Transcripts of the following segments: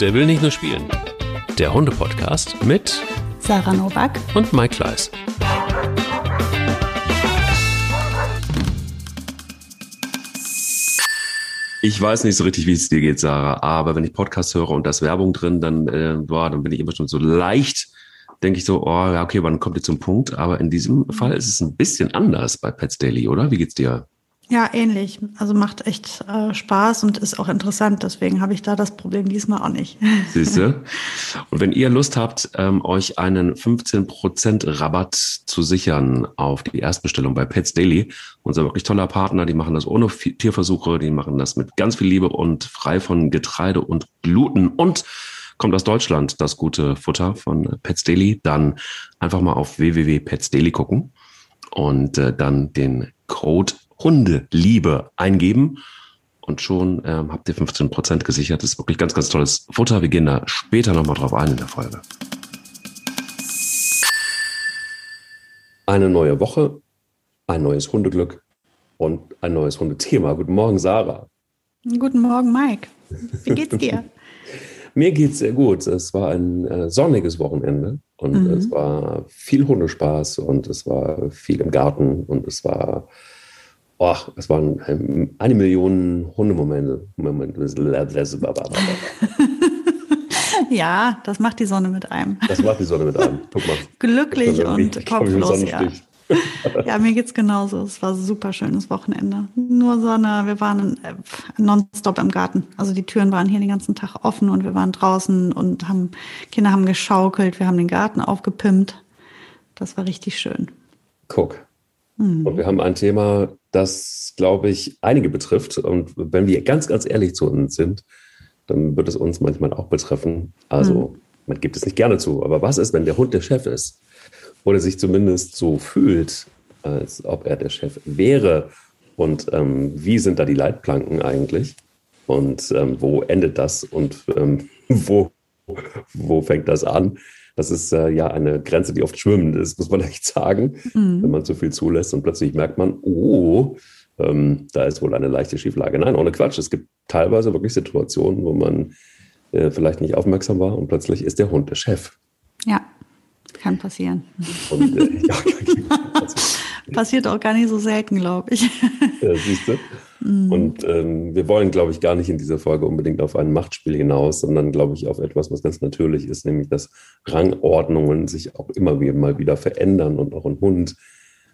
Der will nicht nur spielen. Der Hunde-Podcast mit Sarah Novak und Mike Kleiss. Ich weiß nicht so richtig, wie es dir geht, Sarah, aber wenn ich Podcast höre und da ist Werbung drin, dann, äh, boah, dann bin ich immer schon so leicht, denke ich so, oh, ja, okay, wann kommt ihr zum Punkt? Aber in diesem Fall ist es ein bisschen anders bei Pets Daily, oder? Wie geht's dir? Ja, ähnlich. Also macht echt äh, Spaß und ist auch interessant. Deswegen habe ich da das Problem diesmal auch nicht. Siehst du? Und wenn ihr Lust habt, ähm, euch einen 15% Rabatt zu sichern auf die Erstbestellung bei Pets Daily, unser wirklich toller Partner, die machen das ohne Tierversuche, die machen das mit ganz viel Liebe und frei von Getreide und Gluten und kommt aus Deutschland, das gute Futter von Pets Daily, dann einfach mal auf www.petsdaily gucken und äh, dann den Code Hundeliebe eingeben und schon ähm, habt ihr 15 Prozent gesichert. Das ist wirklich ganz, ganz tolles Futter. Wir gehen da später nochmal drauf ein in der Folge. Eine neue Woche, ein neues Hundeglück und ein neues Hundethema. Guten Morgen, Sarah. Guten Morgen, Mike. Wie geht's dir? Mir geht's sehr gut. Es war ein äh, sonniges Wochenende und mhm. es war viel Hundespaß und es war viel im Garten und es war Oh, es waren ähm, eine Million Hundemomente. ja, das macht die Sonne mit einem. Das macht die Sonne mit einem. Guck mal. Glücklich und kopflos, ja. ja, mir geht's genauso. Es war ein super schönes Wochenende. Nur Sonne. Wir waren äh, nonstop im Garten. Also die Türen waren hier den ganzen Tag offen und wir waren draußen und haben Kinder haben geschaukelt. Wir haben den Garten aufgepimpt. Das war richtig schön. Guck. Hm. Und wir haben ein Thema, das, glaube ich, einige betrifft. Und wenn wir ganz, ganz ehrlich zu uns sind, dann wird es uns manchmal auch betreffen. Also, hm. man gibt es nicht gerne zu. Aber was ist, wenn der Hund der Chef ist? Oder sich zumindest so fühlt, als ob er der Chef wäre? Und ähm, wie sind da die Leitplanken eigentlich? Und ähm, wo endet das? Und ähm, wo, wo fängt das an? Das ist äh, ja eine Grenze, die oft schwimmend ist, muss man echt sagen, mhm. wenn man zu viel zulässt und plötzlich merkt man, oh, ähm, da ist wohl eine leichte Schieflage. Nein, ohne Quatsch. Es gibt teilweise wirklich Situationen, wo man äh, vielleicht nicht aufmerksam war und plötzlich ist der Hund der Chef. Ja, kann passieren. Und, äh, ja, Passiert auch gar nicht so selten, glaube ich. Ja, siehst du? Mhm. Und ähm, wir wollen, glaube ich, gar nicht in dieser Folge unbedingt auf ein Machtspiel hinaus, sondern, glaube ich, auf etwas, was ganz natürlich ist, nämlich dass Rangordnungen sich auch immer wieder mal wieder verändern und auch ein Hund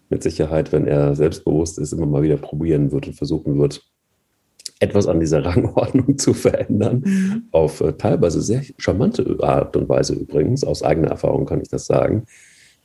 mit Sicherheit, wenn er selbstbewusst ist, immer mal wieder probieren wird und versuchen wird, etwas an dieser Rangordnung zu verändern. Mhm. Auf äh, teilweise sehr charmante Art und Weise übrigens. Aus eigener Erfahrung kann ich das sagen,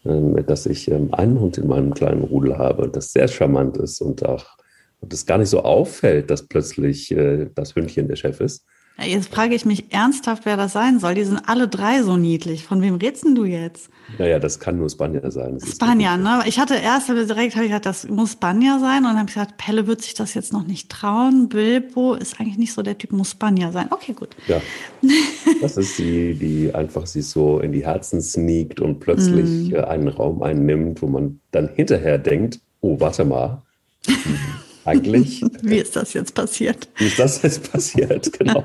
ähm, dass ich ähm, einen Hund in meinem kleinen Rudel habe, das sehr charmant ist und auch und es gar nicht so auffällt, dass plötzlich äh, das Hündchen der Chef ist. Ja, jetzt frage ich mich ernsthaft, wer das sein soll. Die sind alle drei so niedlich. Von wem redest du jetzt? Naja, das kann nur Spanier sein. Das Spanier, ne? Ich hatte erst direkt habe ich gesagt, das muss Spanier sein. Und dann habe ich gesagt, Pelle wird sich das jetzt noch nicht trauen. Bilbo ist eigentlich nicht so der Typ, muss Spanier sein. Okay, gut. Ja. Das ist die, die einfach sich so in die Herzen sneakt und plötzlich mm. einen Raum einnimmt, wo man dann hinterher denkt, oh, warte mal eigentlich. Wie ist das jetzt passiert? Wie ist das jetzt passiert, genau.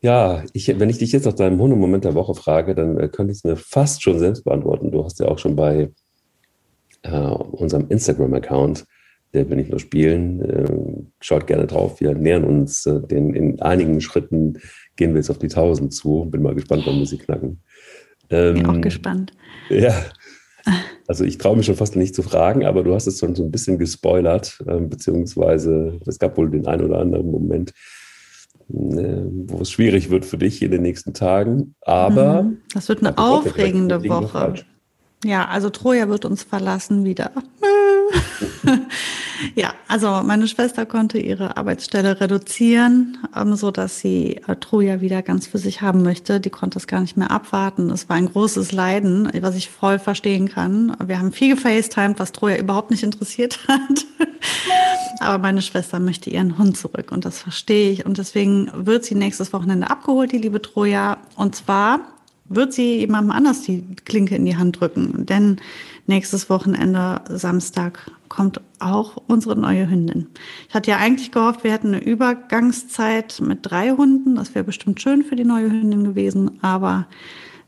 ja, ich, wenn ich dich jetzt nach deinem Hundemoment der Woche frage, dann äh, könnte ich es mir fast schon selbst beantworten. Du hast ja auch schon bei äh, unserem Instagram-Account, der will nicht nur spielen, äh, schaut gerne drauf. Wir nähern uns äh, den, in einigen Schritten, gehen wir jetzt auf die 1000 zu. Bin mal gespannt, wann wir sie knacken. Ähm, Bin auch gespannt. Ja, also ich traue mich schon fast nicht zu fragen, aber du hast es schon so ein bisschen gespoilert, äh, beziehungsweise es gab wohl den einen oder anderen Moment, äh, wo es schwierig wird für dich in den nächsten Tagen. Aber mhm. das wird eine aufregende Woche. Ja, also Troja wird uns verlassen wieder. ja, also meine Schwester konnte ihre Arbeitsstelle reduzieren, ähm, so dass sie äh, Troja wieder ganz für sich haben möchte. Die konnte es gar nicht mehr abwarten. Es war ein großes Leiden, was ich voll verstehen kann. Wir haben viel gefacetimed, was Troja überhaupt nicht interessiert hat. Aber meine Schwester möchte ihren Hund zurück und das verstehe ich. Und deswegen wird sie nächstes Wochenende abgeholt, die liebe Troja. Und zwar wird sie jemandem anders die Klinke in die Hand drücken. Denn nächstes Wochenende, Samstag, kommt auch unsere neue Hündin. Ich hatte ja eigentlich gehofft, wir hätten eine Übergangszeit mit drei Hunden. Das wäre bestimmt schön für die neue Hündin gewesen, aber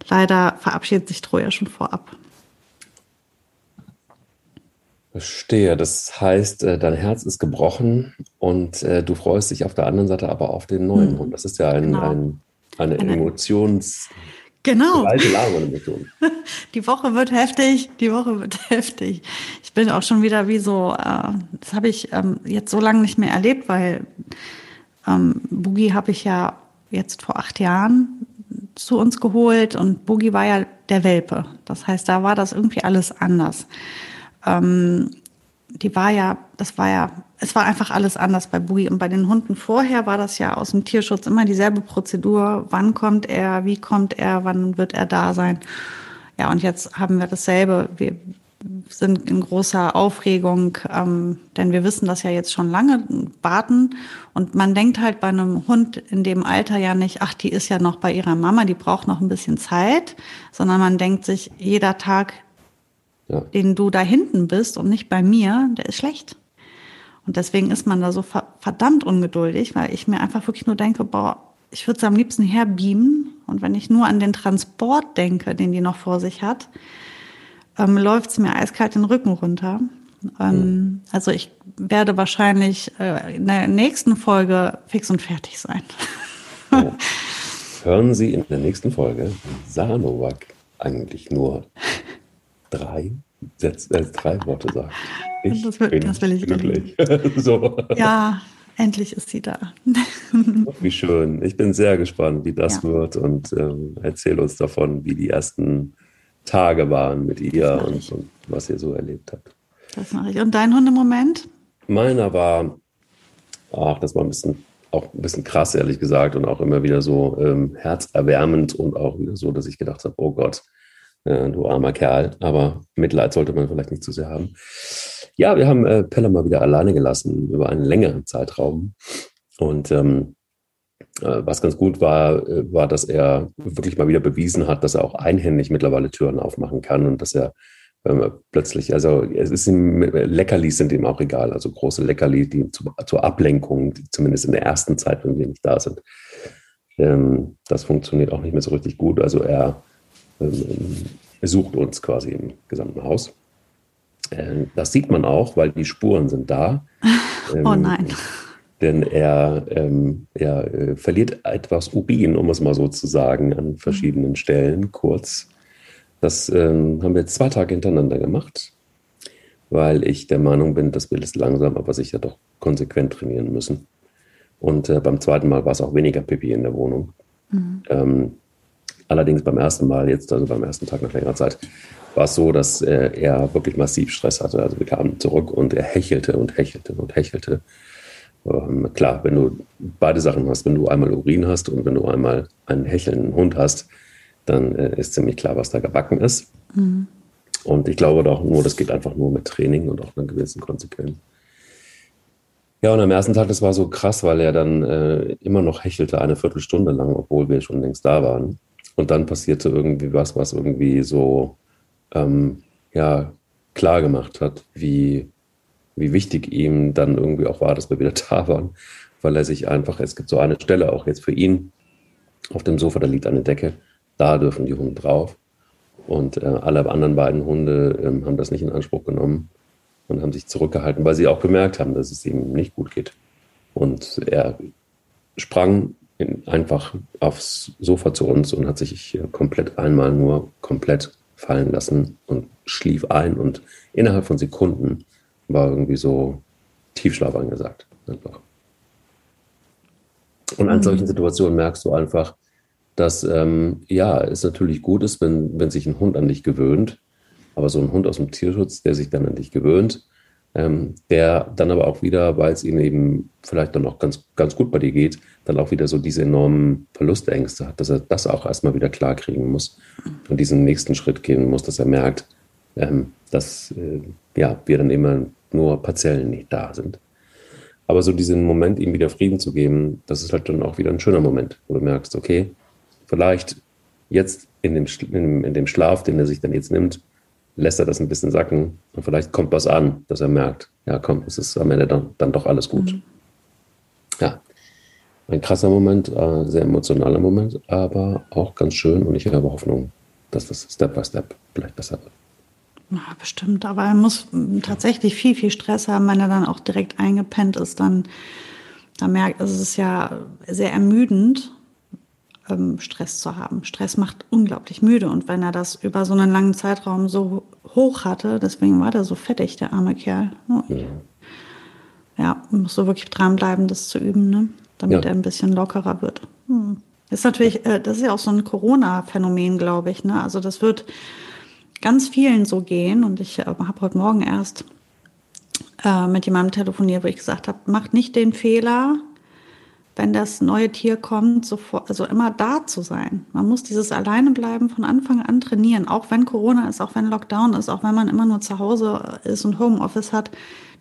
leider verabschiedet sich Troja schon vorab. Verstehe. Das heißt, äh, dein Herz ist gebrochen und äh, du freust dich auf der anderen Seite aber auf den neuen hm. Hund. Das ist ja ein, genau. ein, eine, eine Emotions- Genau. Die Woche wird heftig, die Woche wird heftig. Ich bin auch schon wieder wie so, äh, das habe ich ähm, jetzt so lange nicht mehr erlebt, weil ähm, Boogie habe ich ja jetzt vor acht Jahren zu uns geholt und Boogie war ja der Welpe. Das heißt, da war das irgendwie alles anders. Ähm, die war ja, das war ja, es war einfach alles anders bei Boogie. Und bei den Hunden vorher war das ja aus dem Tierschutz immer dieselbe Prozedur. Wann kommt er, wie kommt er, wann wird er da sein? Ja, und jetzt haben wir dasselbe. Wir sind in großer Aufregung, ähm, denn wir wissen das ja jetzt schon lange, warten. Und man denkt halt bei einem Hund in dem Alter ja nicht, ach, die ist ja noch bei ihrer Mama, die braucht noch ein bisschen Zeit, sondern man denkt sich, jeder Tag, ja. den du da hinten bist und nicht bei mir, der ist schlecht. Und deswegen ist man da so verdammt ungeduldig, weil ich mir einfach wirklich nur denke, boah, ich würde es am liebsten herbeamen. Und wenn ich nur an den Transport denke, den die noch vor sich hat, ähm, läuft es mir eiskalt den Rücken runter. Ähm. Also ich werde wahrscheinlich äh, in der nächsten Folge fix und fertig sein. Oh. Hören Sie in der nächsten Folge Sanovac eigentlich nur drei, Sätze, äh, drei Worte sagt. Ich das, will, bin das will ich glücklich. so. Ja, endlich ist sie da. wie schön. Ich bin sehr gespannt, wie das ja. wird und ähm, erzähl uns davon, wie die ersten Tage waren mit ihr und, und, was ihr so erlebt habt. Das mache ich. Und dein Hundemoment? Meiner war, ach, das war ein bisschen auch ein bisschen krass, ehrlich gesagt, und auch immer wieder so ähm, herzerwärmend und auch wieder so, dass ich gedacht habe, oh Gott, äh, du armer Kerl. Aber Mitleid sollte man vielleicht nicht zu sehr haben. Ja, wir haben äh, Pelle mal wieder alleine gelassen über einen längeren Zeitraum. Und ähm, äh, was ganz gut war, äh, war, dass er wirklich mal wieder bewiesen hat, dass er auch einhändig mittlerweile Türen aufmachen kann und dass er ähm, plötzlich, also es ist ihm, Leckerlis sind ihm auch egal, also große Leckerlis, die zu, zur Ablenkung, zumindest in der ersten Zeit, wenn wir nicht da sind. Ähm, das funktioniert auch nicht mehr so richtig gut. Also er sucht uns quasi im gesamten Haus. Äh, das sieht man auch, weil die Spuren sind da. oh nein. Denn er, ähm, er äh, verliert etwas Urin, um es mal so zu sagen, an verschiedenen Stellen kurz. Das ähm, haben wir jetzt zwei Tage hintereinander gemacht, weil ich der Meinung bin, dass wir das langsam, aber sicher doch konsequent trainieren müssen. Und äh, beim zweiten Mal war es auch weniger Pipi in der Wohnung. Mhm. Ähm, Allerdings beim ersten Mal, jetzt also beim ersten Tag nach längerer Zeit, war es so, dass äh, er wirklich massiv Stress hatte. Also wir kamen zurück und er hechelte und hechelte und hechelte. Ähm, klar, wenn du beide Sachen hast, wenn du einmal Urin hast und wenn du einmal einen hechelnden Hund hast, dann äh, ist ziemlich klar, was da gebacken ist. Mhm. Und ich glaube doch nur, das geht einfach nur mit Training und auch einer gewissen Konsequenz. Ja, und am ersten Tag, das war so krass, weil er dann äh, immer noch hechelte eine Viertelstunde lang, obwohl wir schon längst da waren. Und dann passierte irgendwie was, was irgendwie so ähm, ja, klar gemacht hat, wie, wie wichtig ihm dann irgendwie auch war, dass wir wieder da waren, weil er sich einfach, es gibt so eine Stelle auch jetzt für ihn auf dem Sofa, da liegt eine Decke, da dürfen die Hunde drauf. Und äh, alle anderen beiden Hunde ähm, haben das nicht in Anspruch genommen und haben sich zurückgehalten, weil sie auch gemerkt haben, dass es ihm nicht gut geht. Und er sprang einfach aufs Sofa zu uns und hat sich komplett einmal nur komplett fallen lassen und schlief ein und innerhalb von Sekunden war irgendwie so Tiefschlaf angesagt. Einfach. Und an mhm. solchen Situationen merkst du einfach, dass ähm, ja, es natürlich gut ist, wenn, wenn sich ein Hund an dich gewöhnt, aber so ein Hund aus dem Tierschutz, der sich dann an dich gewöhnt, ähm, der dann aber auch wieder, weil es ihm eben vielleicht dann auch ganz, ganz gut bei dir geht, dann auch wieder so diese enormen Verlustängste hat, dass er das auch erstmal wieder klar kriegen muss und diesen nächsten Schritt gehen muss, dass er merkt, ähm, dass äh, ja, wir dann immer nur partiell nicht da sind. Aber so diesen Moment, ihm wieder Frieden zu geben, das ist halt dann auch wieder ein schöner Moment, wo du merkst, okay, vielleicht jetzt in dem, in, in dem Schlaf, den er sich dann jetzt nimmt, lässt er das ein bisschen sacken und vielleicht kommt was an, dass er merkt, ja komm, es ist am Ende dann, dann doch alles gut. Mhm. Ja, ein krasser Moment, äh, sehr emotionaler Moment, aber auch ganz schön und ich habe Hoffnung, dass das Step by Step vielleicht besser wird. Ja, bestimmt, aber er muss tatsächlich viel, viel Stress haben, wenn er dann auch direkt eingepennt ist, dann da merkt, also es ist ja sehr ermüdend, ähm, Stress zu haben. Stress macht unglaublich müde und wenn er das über so einen langen Zeitraum so hoch hatte, deswegen war der so fettig, der arme Kerl. Ja, ja muss so wirklich dranbleiben, das zu üben, ne? damit ja. er ein bisschen lockerer wird. Hm. Das ist natürlich, äh, das ist ja auch so ein Corona-Phänomen, glaube ich. Ne? Also das wird ganz vielen so gehen und ich äh, habe heute Morgen erst äh, mit jemandem telefoniert, wo ich gesagt habe, macht nicht den Fehler, wenn das neue Tier kommt, sofort, also immer da zu sein. Man muss dieses Alleinebleiben von Anfang an trainieren, auch wenn Corona ist, auch wenn Lockdown ist, auch wenn man immer nur zu Hause ist und Homeoffice hat.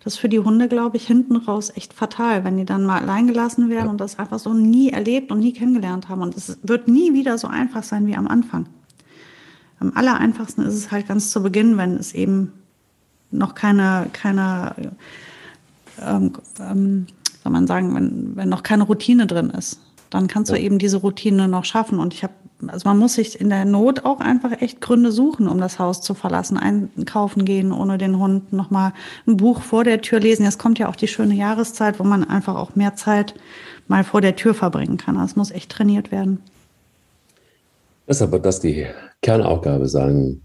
Das ist für die Hunde, glaube ich, hinten raus echt fatal, wenn die dann mal allein gelassen werden und das einfach so nie erlebt und nie kennengelernt haben. Und es wird nie wieder so einfach sein wie am Anfang. Am aller einfachsten ist es halt ganz zu Beginn, wenn es eben noch keine, keine ähm, ähm, soll man sagen, wenn, wenn noch keine Routine drin ist, dann kannst du eben diese Routine noch schaffen. Und ich habe, also man muss sich in der Not auch einfach echt Gründe suchen, um das Haus zu verlassen, einkaufen gehen ohne den Hund, nochmal ein Buch vor der Tür lesen. Jetzt kommt ja auch die schöne Jahreszeit, wo man einfach auch mehr Zeit mal vor der Tür verbringen kann. Das muss echt trainiert werden. Deshalb wird das die Kernaufgabe sein,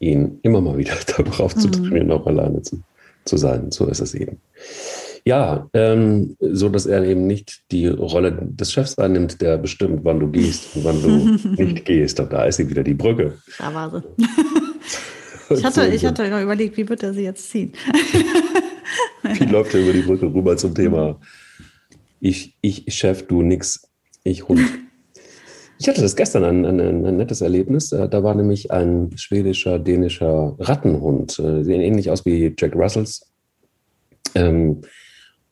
ihn immer mal wieder darauf zu mhm. trainieren, auch alleine zu, zu sein. So ist es eben. Ja, ähm, so dass er eben nicht die Rolle des Chefs einnimmt, der bestimmt, wann du gehst und wann du nicht gehst. Und da ist sie wieder die Brücke. Da war sie. ich hatte, ich hatte noch überlegt, wie wird er sie jetzt ziehen? wie läuft er über die Brücke rüber zum Thema ich, ich Chef, du nix, ich Hund. Ich hatte das gestern ein, ein, ein, nettes Erlebnis. Äh, da war nämlich ein schwedischer, dänischer Rattenhund. Äh, sehen ähnlich aus wie Jack Russells. Ähm,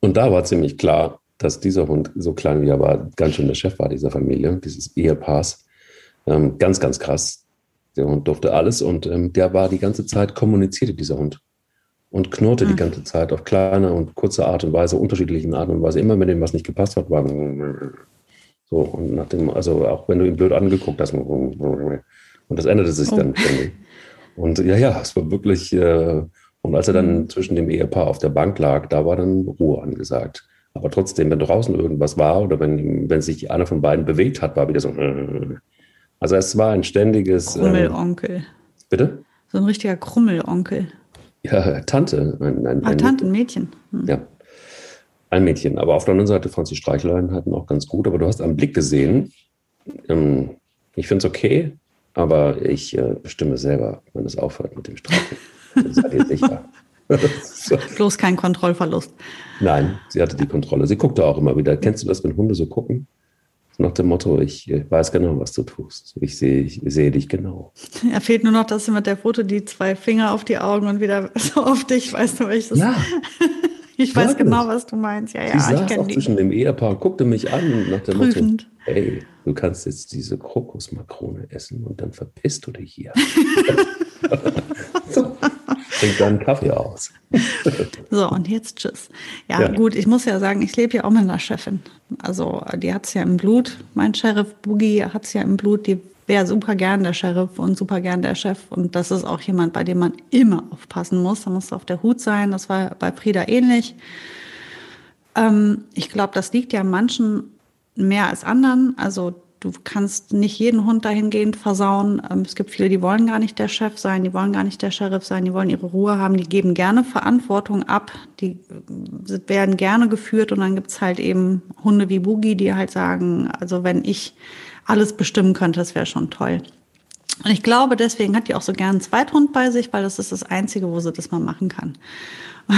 und da war ziemlich klar, dass dieser Hund, so klein wie er war, ganz schön der Chef war dieser Familie, dieses Ehepaars. Ähm, ganz, ganz krass. Der Hund durfte alles und ähm, der war die ganze Zeit, kommunizierte dieser Hund und knurrte mhm. die ganze Zeit auf kleine und kurze Art und Weise, unterschiedlichen Art und Weise. Immer wenn dem was nicht gepasst hat, war so. Und nach dem, also auch wenn du ihn blöd angeguckt hast, und das änderte sich oh. dann. Und ja, ja, es war wirklich, äh, und als er dann mhm. zwischen dem Ehepaar auf der Bank lag, da war dann Ruhe angesagt. Aber trotzdem, wenn draußen irgendwas war oder wenn, wenn sich einer von beiden bewegt hat, war wieder so. Also es war ein ständiges. Ähm, Krummelonkel. Äh, bitte? So ein richtiger Krummelonkel. Ja, Tante. Ein, ein, ah, Tante, ein Mädchen. Hm. Ja. Ein Mädchen. Aber auf der anderen Seite fand sie Streicheleinheiten auch ganz gut. Aber du hast am Blick gesehen, ähm, ich finde es okay, aber ich äh, bestimme selber, wenn es aufhört mit dem Streicheln. Seid ihr sicher? Bloß kein Kontrollverlust. Nein, sie hatte die Kontrolle. Sie guckte auch immer wieder. Kennst du das, wenn Hunde so gucken? Nach dem Motto, ich weiß genau, was du tust. Ich sehe, ich sehe dich genau. Er fehlt nur noch, dass sie mit der Foto die zwei Finger auf die Augen und wieder so auf dich, weißt du, welches? Ja. ich weiß genau, was du meinst. Ja, ja, sie saß auch die. zwischen dem Ehepaar, guckte mich an nach dem Prüfend. Motto, hey, du kannst jetzt diese Krokusmakrone essen und dann verpisst du dich hier. so, Trink deinen Kaffee aus. so, und jetzt tschüss. Ja, ja, gut, ich muss ja sagen, ich lebe ja auch mit einer Chefin. Also, die hat es ja im Blut. Mein Sheriff Boogie hat es ja im Blut. Die wäre super gern der Sheriff und super gern der Chef. Und das ist auch jemand, bei dem man immer aufpassen muss. Da muss auf der Hut sein. Das war bei Frieda ähnlich. Ähm, ich glaube, das liegt ja manchen mehr als anderen. Also du kannst nicht jeden Hund dahingehend versauen. Ähm, es gibt viele, die wollen gar nicht der Chef sein, die wollen gar nicht der Sheriff sein, die wollen ihre Ruhe haben, die geben gerne Verantwortung ab, die äh, werden gerne geführt und dann gibt's halt eben Hunde wie Boogie, die halt sagen, also wenn ich alles bestimmen könnte, das wäre schon toll. Und ich glaube, deswegen hat die auch so gern einen Zweithund bei sich, weil das ist das Einzige, wo sie das mal machen kann.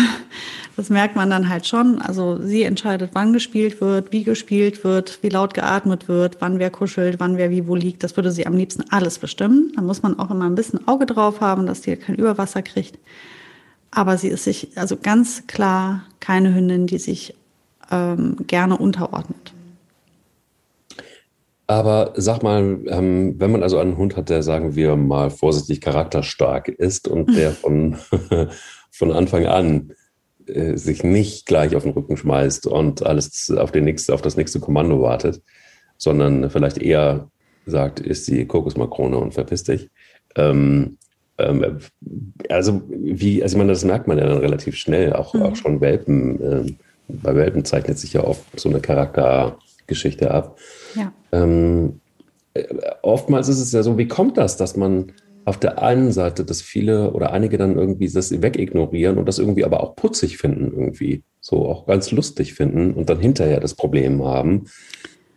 Das merkt man dann halt schon. Also sie entscheidet, wann gespielt wird, wie gespielt wird, wie laut geatmet wird, wann wer kuschelt, wann wer wie wo liegt. Das würde sie am liebsten alles bestimmen. Da muss man auch immer ein bisschen Auge drauf haben, dass die kein Überwasser kriegt. Aber sie ist sich also ganz klar keine Hündin, die sich ähm, gerne unterordnet. Aber sag mal, ähm, wenn man also einen Hund hat, der, sagen wir mal vorsichtig, charakterstark ist und der von, von Anfang an äh, sich nicht gleich auf den Rücken schmeißt und alles auf, den nächste, auf das nächste Kommando wartet, sondern vielleicht eher sagt, ist die Kokosmakrone und verpiss dich. Ähm, ähm, also wie, also ich meine, das merkt man ja dann relativ schnell, auch, mhm. auch schon Welpen. Äh, bei Welpen zeichnet sich ja oft so eine Charaktergeschichte ab. Ja. Ähm, äh, oftmals ist es ja so, wie kommt das, dass man auf der einen Seite, dass viele oder einige dann irgendwie das wegignorieren und das irgendwie aber auch putzig finden, irgendwie so auch ganz lustig finden und dann hinterher das Problem haben.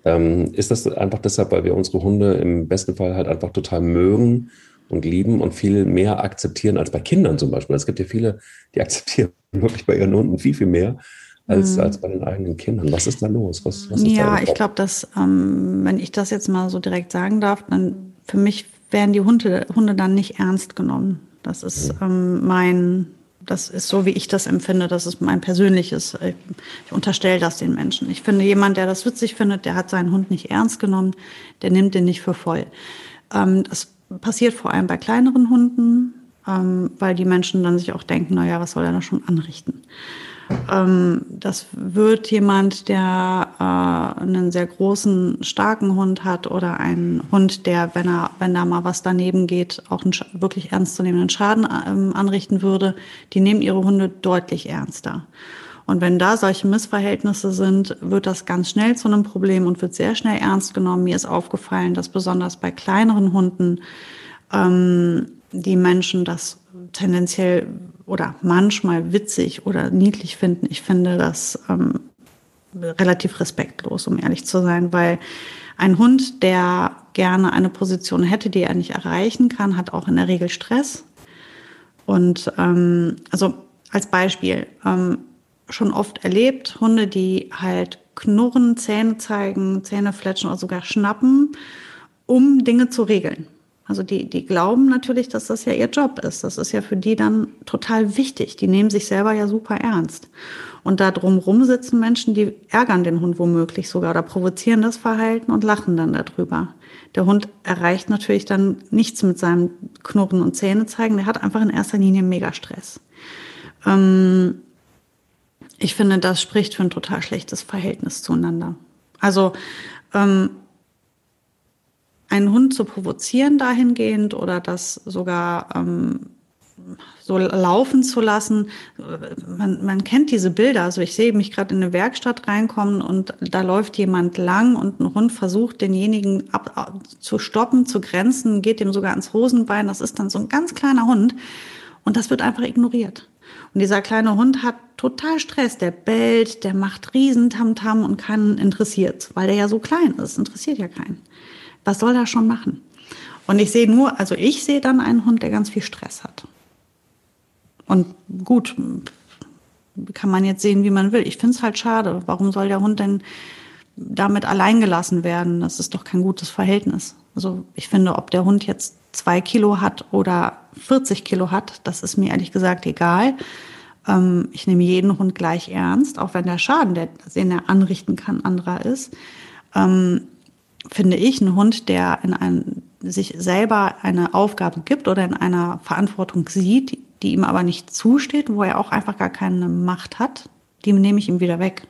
Ähm, ist das einfach deshalb, weil wir unsere Hunde im besten Fall halt einfach total mögen und lieben und viel mehr akzeptieren als bei Kindern zum Beispiel? Es gibt ja viele, die akzeptieren wirklich bei ihren Hunden viel, viel mehr als, mhm. als bei den eigenen Kindern. Was ist da los? Was, was ja, ich glaube, dass, ähm, wenn ich das jetzt mal so direkt sagen darf, dann für mich werden die Hunde, Hunde dann nicht ernst genommen. Das ist ähm, mein, das ist so, wie ich das empfinde. Das ist mein persönliches. Ich, ich unterstelle das den Menschen. Ich finde, jemand, der das witzig findet, der hat seinen Hund nicht ernst genommen, der nimmt den nicht für voll. Ähm, das passiert vor allem bei kleineren Hunden, ähm, weil die Menschen dann sich auch denken, na ja, was soll er da schon anrichten? Ähm, das wird jemand, der äh, einen sehr großen, starken Hund hat oder einen Hund, der, wenn er, wenn da mal was daneben geht, auch einen wirklich ernstzunehmenden Schaden ähm, anrichten würde, die nehmen ihre Hunde deutlich ernster. Und wenn da solche Missverhältnisse sind, wird das ganz schnell zu einem Problem und wird sehr schnell ernst genommen. Mir ist aufgefallen, dass besonders bei kleineren Hunden ähm, die Menschen das tendenziell oder manchmal witzig oder niedlich finden. Ich finde das ähm, relativ respektlos, um ehrlich zu sein, weil ein Hund, der gerne eine Position hätte, die er nicht erreichen kann, hat auch in der Regel Stress. Und ähm, also als Beispiel ähm, schon oft erlebt, Hunde, die halt knurren, Zähne zeigen, Zähne fletschen oder sogar schnappen, um Dinge zu regeln. Also die, die glauben natürlich, dass das ja ihr Job ist. Das ist ja für die dann total wichtig. Die nehmen sich selber ja super ernst. Und da drumrum sitzen Menschen, die ärgern den Hund womöglich sogar oder provozieren das Verhalten und lachen dann darüber. Der Hund erreicht natürlich dann nichts mit seinem Knurren und Zähne zeigen. Der hat einfach in erster Linie mega Stress. Ähm, ich finde, das spricht für ein total schlechtes Verhältnis zueinander. Also ähm, einen Hund zu provozieren dahingehend oder das sogar ähm, so laufen zu lassen. Man, man kennt diese Bilder. Also ich sehe mich gerade in eine Werkstatt reinkommen und da läuft jemand lang und ein Hund versucht, denjenigen ab, zu stoppen, zu grenzen, geht dem sogar ans Hosenbein. Das ist dann so ein ganz kleiner Hund und das wird einfach ignoriert. Und dieser kleine Hund hat total Stress. Der bellt, der macht Riesentamtam und keinen interessiert, weil der ja so klein ist. Interessiert ja keinen. Was soll er schon machen? Und ich sehe nur, also ich sehe dann einen Hund, der ganz viel Stress hat. Und gut, kann man jetzt sehen, wie man will. Ich finde es halt schade. Warum soll der Hund denn damit allein gelassen werden? Das ist doch kein gutes Verhältnis. Also ich finde, ob der Hund jetzt zwei Kilo hat oder 40 Kilo hat, das ist mir ehrlich gesagt egal. Ähm, ich nehme jeden Hund gleich ernst, auch wenn der Schaden, den er anrichten kann, anderer ist. Finde ich, ein Hund, der in ein, sich selber eine Aufgabe gibt oder in einer Verantwortung sieht, die ihm aber nicht zusteht, wo er auch einfach gar keine Macht hat, die nehme ich ihm wieder weg.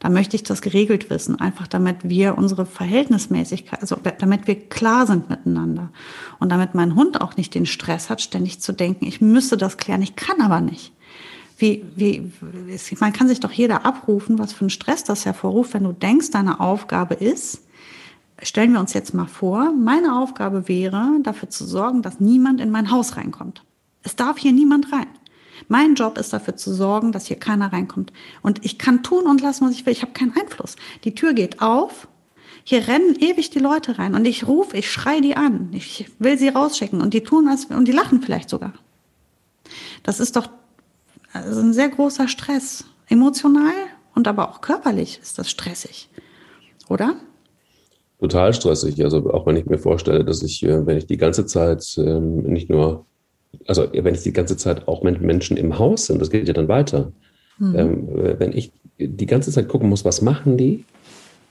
Da möchte ich das geregelt wissen, einfach damit wir unsere Verhältnismäßigkeit, also damit wir klar sind miteinander und damit mein Hund auch nicht den Stress hat, ständig zu denken, ich müsste das klären, ich kann aber nicht. Wie, wie, man kann sich doch jeder abrufen, was für ein Stress das hervorruft, wenn du denkst, deine Aufgabe ist, stellen wir uns jetzt mal vor, meine Aufgabe wäre, dafür zu sorgen, dass niemand in mein Haus reinkommt. Es darf hier niemand rein. Mein Job ist dafür zu sorgen, dass hier keiner reinkommt. Und ich kann tun und lassen, was ich will. Ich habe keinen Einfluss. Die Tür geht auf. Hier rennen ewig die Leute rein. Und ich rufe, ich schreie die an. Ich will sie rausschicken. Und die tun das, und die lachen vielleicht sogar. Das ist doch also ein sehr großer Stress. Emotional und aber auch körperlich ist das stressig. Oder? Total stressig. Also auch wenn ich mir vorstelle, dass ich, äh, wenn ich die ganze Zeit ähm, nicht nur, also wenn ich die ganze Zeit auch mit Menschen im Haus sind, das geht ja dann weiter. Mhm. Wenn ich die ganze Zeit gucken muss, was machen die?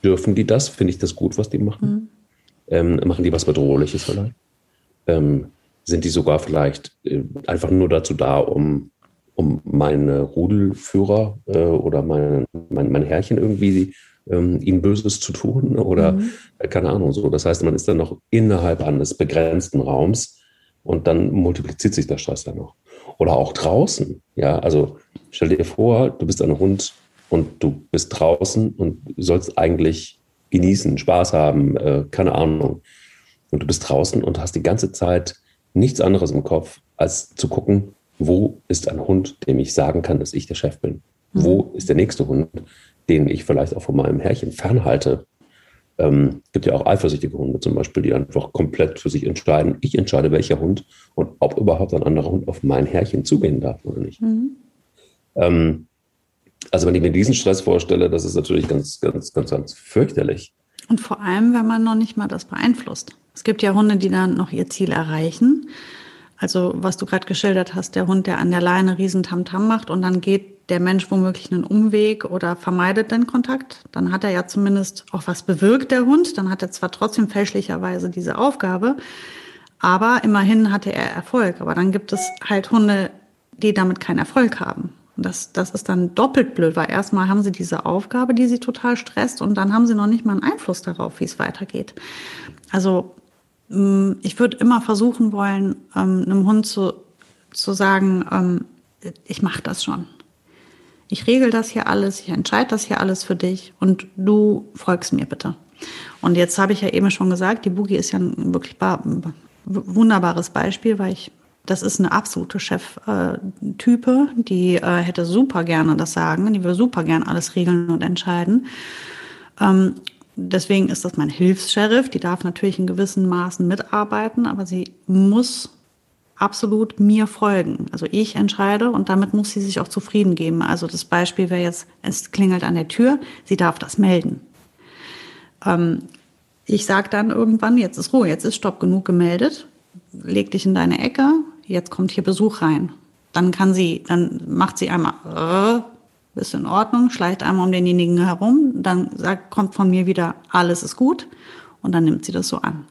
Dürfen die das? Finde ich das gut, was die machen? Mhm. Ähm, machen die was Bedrohliches vielleicht? Ähm, sind die sogar vielleicht äh, einfach nur dazu da, um, um meine Rudelführer äh, oder mein, mein, mein Herrchen irgendwie ähm, ihnen Böses zu tun oder mhm. äh, keine Ahnung so. Das heißt, man ist dann noch innerhalb eines begrenzten Raums und dann multipliziert sich der Stress dann noch. Oder auch draußen. Ja, also stell dir vor, du bist ein Hund und du bist draußen und sollst eigentlich genießen, Spaß haben, äh, keine Ahnung. Und du bist draußen und hast die ganze Zeit nichts anderes im Kopf, als zu gucken, wo ist ein Hund, dem ich sagen kann, dass ich der Chef bin? Mhm. Wo ist der nächste Hund, den ich vielleicht auch von meinem Herrchen fernhalte? Ähm, gibt ja auch eifersüchtige Hunde zum Beispiel, die einfach komplett für sich entscheiden, ich entscheide, welcher Hund und ob überhaupt ein anderer Hund auf mein Herrchen zugehen darf oder nicht. Mhm. Ähm, also wenn ich mir diesen Stress vorstelle, das ist natürlich ganz, ganz, ganz, ganz fürchterlich. Und vor allem, wenn man noch nicht mal das beeinflusst. Es gibt ja Hunde, die dann noch ihr Ziel erreichen. Also was du gerade geschildert hast, der Hund, der an der Leine riesen Tamtam macht und dann geht der Mensch womöglich einen Umweg oder vermeidet den Kontakt, dann hat er ja zumindest auch was bewirkt, der Hund. Dann hat er zwar trotzdem fälschlicherweise diese Aufgabe, aber immerhin hatte er Erfolg. Aber dann gibt es halt Hunde, die damit keinen Erfolg haben. Und das, das ist dann doppelt blöd, weil erstmal haben sie diese Aufgabe, die sie total stresst, und dann haben sie noch nicht mal einen Einfluss darauf, wie es weitergeht. Also mm, ich würde immer versuchen wollen, ähm, einem Hund zu, zu sagen, ähm, ich mache das schon. Ich regel das hier alles, ich entscheide das hier alles für dich und du folgst mir bitte. Und jetzt habe ich ja eben schon gesagt, die Boogie ist ja ein wirklich wunderbares Beispiel, weil ich das ist eine absolute Cheftype, die äh, hätte super gerne das Sagen, die würde super gerne alles regeln und entscheiden. Ähm, deswegen ist das mein Hilfs-Sheriff. Die darf natürlich in gewissen Maßen mitarbeiten, aber sie muss absolut mir folgen. Also ich entscheide und damit muss sie sich auch zufrieden geben. Also das Beispiel wäre jetzt, es klingelt an der Tür, sie darf das melden. Ähm, ich sage dann irgendwann, jetzt ist Ruhe, jetzt ist Stopp genug gemeldet, leg dich in deine Ecke, jetzt kommt hier Besuch rein. Dann kann sie, dann macht sie einmal, äh, ist in Ordnung, schleicht einmal um denjenigen herum, dann sagt, kommt von mir wieder, alles ist gut und dann nimmt sie das so an.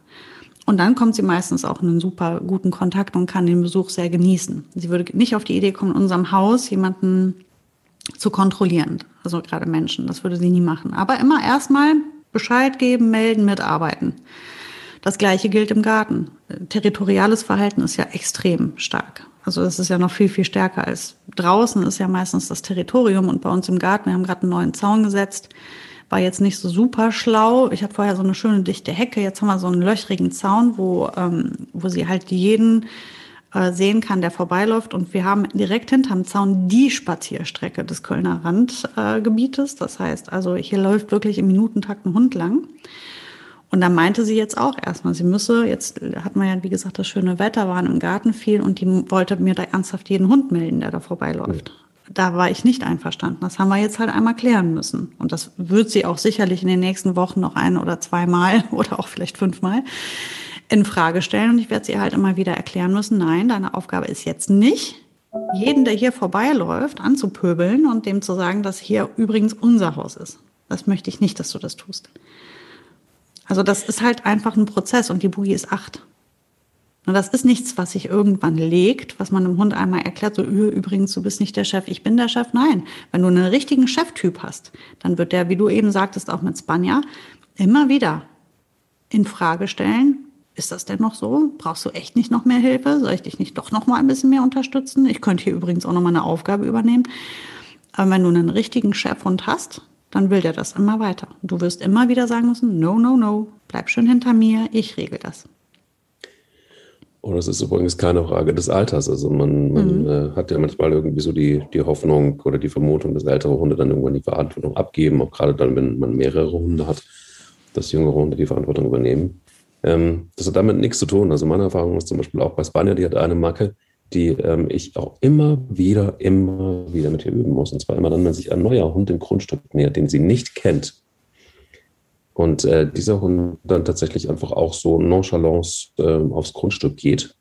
Und dann kommt sie meistens auch in einen super guten Kontakt und kann den Besuch sehr genießen. Sie würde nicht auf die Idee kommen, in unserem Haus jemanden zu kontrollieren, also gerade Menschen, das würde sie nie machen. Aber immer erstmal Bescheid geben, melden, mitarbeiten. Das Gleiche gilt im Garten. Territoriales Verhalten ist ja extrem stark. Also das ist ja noch viel, viel stärker als draußen ist ja meistens das Territorium und bei uns im Garten, wir haben gerade einen neuen Zaun gesetzt, war jetzt nicht so super schlau. Ich habe vorher so eine schöne dichte Hecke, jetzt haben wir so einen löchrigen Zaun, wo, ähm, wo sie halt jeden äh, sehen kann, der vorbeiläuft. Und wir haben direkt hinterm Zaun die Spazierstrecke des Kölner Randgebietes. Äh, das heißt, also hier läuft wirklich im Minutentakt ein Hund lang. Und da meinte sie jetzt auch erstmal, sie müsse, jetzt hat man ja, wie gesagt, das schöne Wetter, waren im Garten viel und die wollte mir da ernsthaft jeden Hund melden, der da vorbeiläuft. Da war ich nicht einverstanden. Das haben wir jetzt halt einmal klären müssen. Und das wird sie auch sicherlich in den nächsten Wochen noch ein oder zweimal oder auch vielleicht fünfmal in Frage stellen. Und ich werde sie halt immer wieder erklären müssen, nein, deine Aufgabe ist jetzt nicht, jeden, der hier vorbeiläuft, anzupöbeln und dem zu sagen, dass hier übrigens unser Haus ist. Das möchte ich nicht, dass du das tust. Also das ist halt einfach ein Prozess und die Boogie ist acht. Und das ist nichts, was sich irgendwann legt, was man dem Hund einmal erklärt, so übrigens, du bist nicht der Chef, ich bin der Chef. Nein, wenn du einen richtigen Cheftyp hast, dann wird der, wie du eben sagtest, auch mit Spanja, immer wieder in Frage stellen, ist das denn noch so? Brauchst du echt nicht noch mehr Hilfe? Soll ich dich nicht doch noch mal ein bisschen mehr unterstützen? Ich könnte hier übrigens auch noch mal eine Aufgabe übernehmen. Aber wenn du einen richtigen Chefhund hast, dann will der das immer weiter. Du wirst immer wieder sagen müssen, no, no, no, bleib schön hinter mir, ich regel das. Oh, das ist übrigens keine Frage des Alters. Also man, man mhm. äh, hat ja manchmal irgendwie so die, die Hoffnung oder die Vermutung, dass ältere Hunde dann irgendwann die Verantwortung abgeben, auch gerade dann, wenn man mehrere Hunde hat, dass jüngere Hunde die Verantwortung übernehmen. Ähm, das hat damit nichts zu tun. Also meine Erfahrung ist zum Beispiel auch bei Spanier, die hat eine Macke, die ähm, ich auch immer wieder, immer wieder mit ihr üben muss. Und zwar immer dann, wenn sich ein neuer Hund dem Grundstück nähert, den sie nicht kennt. Und äh, dieser Hund dann tatsächlich einfach auch so nonchalant äh, aufs Grundstück geht,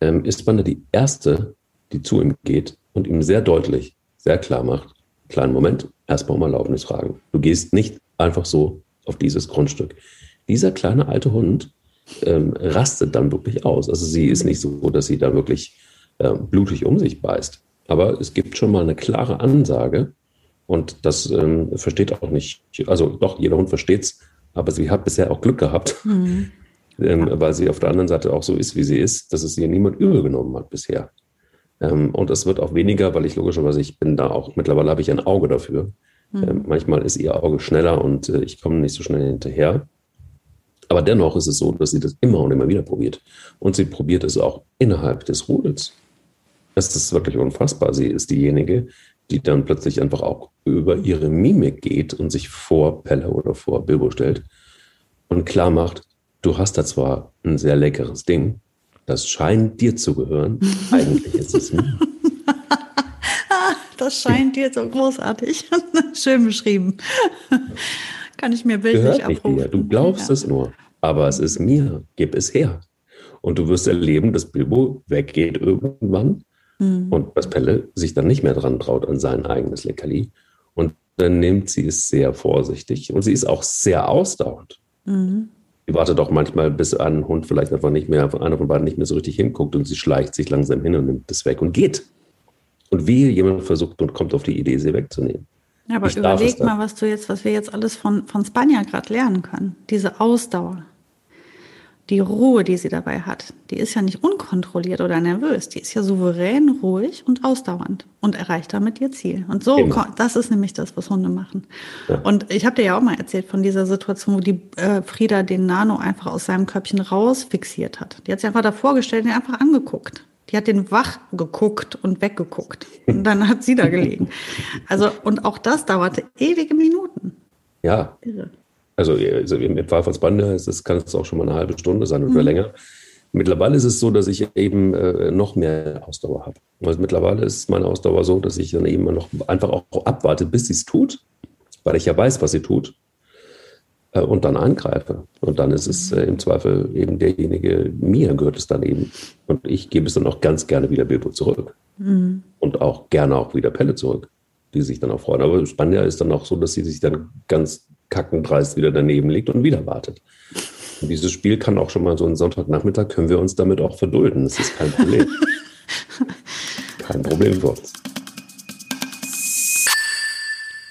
ähm, ist Wanda die Erste, die zu ihm geht und ihm sehr deutlich, sehr klar macht, kleinen Moment, erstmal um Erlaubnis fragen. Du gehst nicht einfach so auf dieses Grundstück. Dieser kleine alte Hund ähm, rastet dann wirklich aus. Also sie ist nicht so, dass sie da wirklich ähm, blutig um sich beißt. Aber es gibt schon mal eine klare Ansage und das ähm, versteht auch nicht, also doch, jeder Hund versteht es, aber sie hat bisher auch Glück gehabt, mhm. ähm, weil sie auf der anderen Seite auch so ist, wie sie ist, dass es ihr niemand übergenommen hat bisher. Ähm, und es wird auch weniger, weil ich logischerweise, ich bin da auch, mittlerweile habe ich ein Auge dafür. Mhm. Ähm, manchmal ist ihr Auge schneller und äh, ich komme nicht so schnell hinterher. Aber dennoch ist es so, dass sie das immer und immer wieder probiert. Und sie probiert es auch innerhalb des Rudels. Es ist wirklich unfassbar. Sie ist diejenige, die dann plötzlich einfach auch über ihre Mimik geht und sich vor Pelle oder vor Bilbo stellt und klar macht, du hast da zwar ein sehr leckeres Ding, das scheint dir zu gehören, eigentlich ist es mir. das scheint dir so großartig. Schön beschrieben. Kann ich mir bildlich Gehört abrufen. Dir. Du glaubst ja. es nur, aber es ist mir. Gib es her. Und du wirst erleben, dass Bilbo weggeht irgendwann mhm. und dass Pelle sich dann nicht mehr dran traut an sein eigenes Leckerli. Und dann nimmt sie es sehr vorsichtig und sie ist auch sehr ausdauernd. Mhm. Sie wartet auch manchmal, bis ein Hund vielleicht einfach nicht mehr, einer von beiden nicht mehr so richtig hinguckt und sie schleicht sich langsam hin und nimmt es weg und geht. Und wie jemand versucht und kommt auf die Idee, sie wegzunehmen. Ja, aber ich überleg mal, was du jetzt, was wir jetzt alles von, von Spanier gerade lernen können. Diese Ausdauer die Ruhe, die sie dabei hat, die ist ja nicht unkontrolliert oder nervös, die ist ja souverän, ruhig und ausdauernd und erreicht damit ihr Ziel. Und so, Eben. das ist nämlich das, was Hunde machen. Ja. Und ich habe dir ja auch mal erzählt von dieser Situation, wo die äh, Frieda den Nano einfach aus seinem Köpfchen raus fixiert hat. Die hat sich einfach davor gestellt und ihn einfach angeguckt. Die hat den wach geguckt und weggeguckt. Und dann hat sie da gelegen. Also, und auch das dauerte ewige Minuten. Ja. Irre. Also, also im Fall von Spande es, kann es auch schon mal eine halbe Stunde sein oder mhm. länger. Mittlerweile ist es so, dass ich eben äh, noch mehr Ausdauer habe. Also mittlerweile ist meine Ausdauer so, dass ich dann eben noch einfach auch abwarte, bis sie es tut, weil ich ja weiß, was sie tut, äh, und dann angreife. Und dann ist es äh, im Zweifel eben derjenige, mir gehört es dann eben. Und ich gebe es dann auch ganz gerne wieder Bilbo zurück. Mhm. Und auch gerne auch wieder Pelle zurück, die sich dann auch freuen. Aber Spanier ist dann auch so, dass sie sich dann ganz kackendreist wieder daneben liegt und wieder wartet. Und dieses Spiel kann auch schon mal so einen Sonntagnachmittag, können wir uns damit auch verdulden. Das ist kein Problem. kein Problem für uns.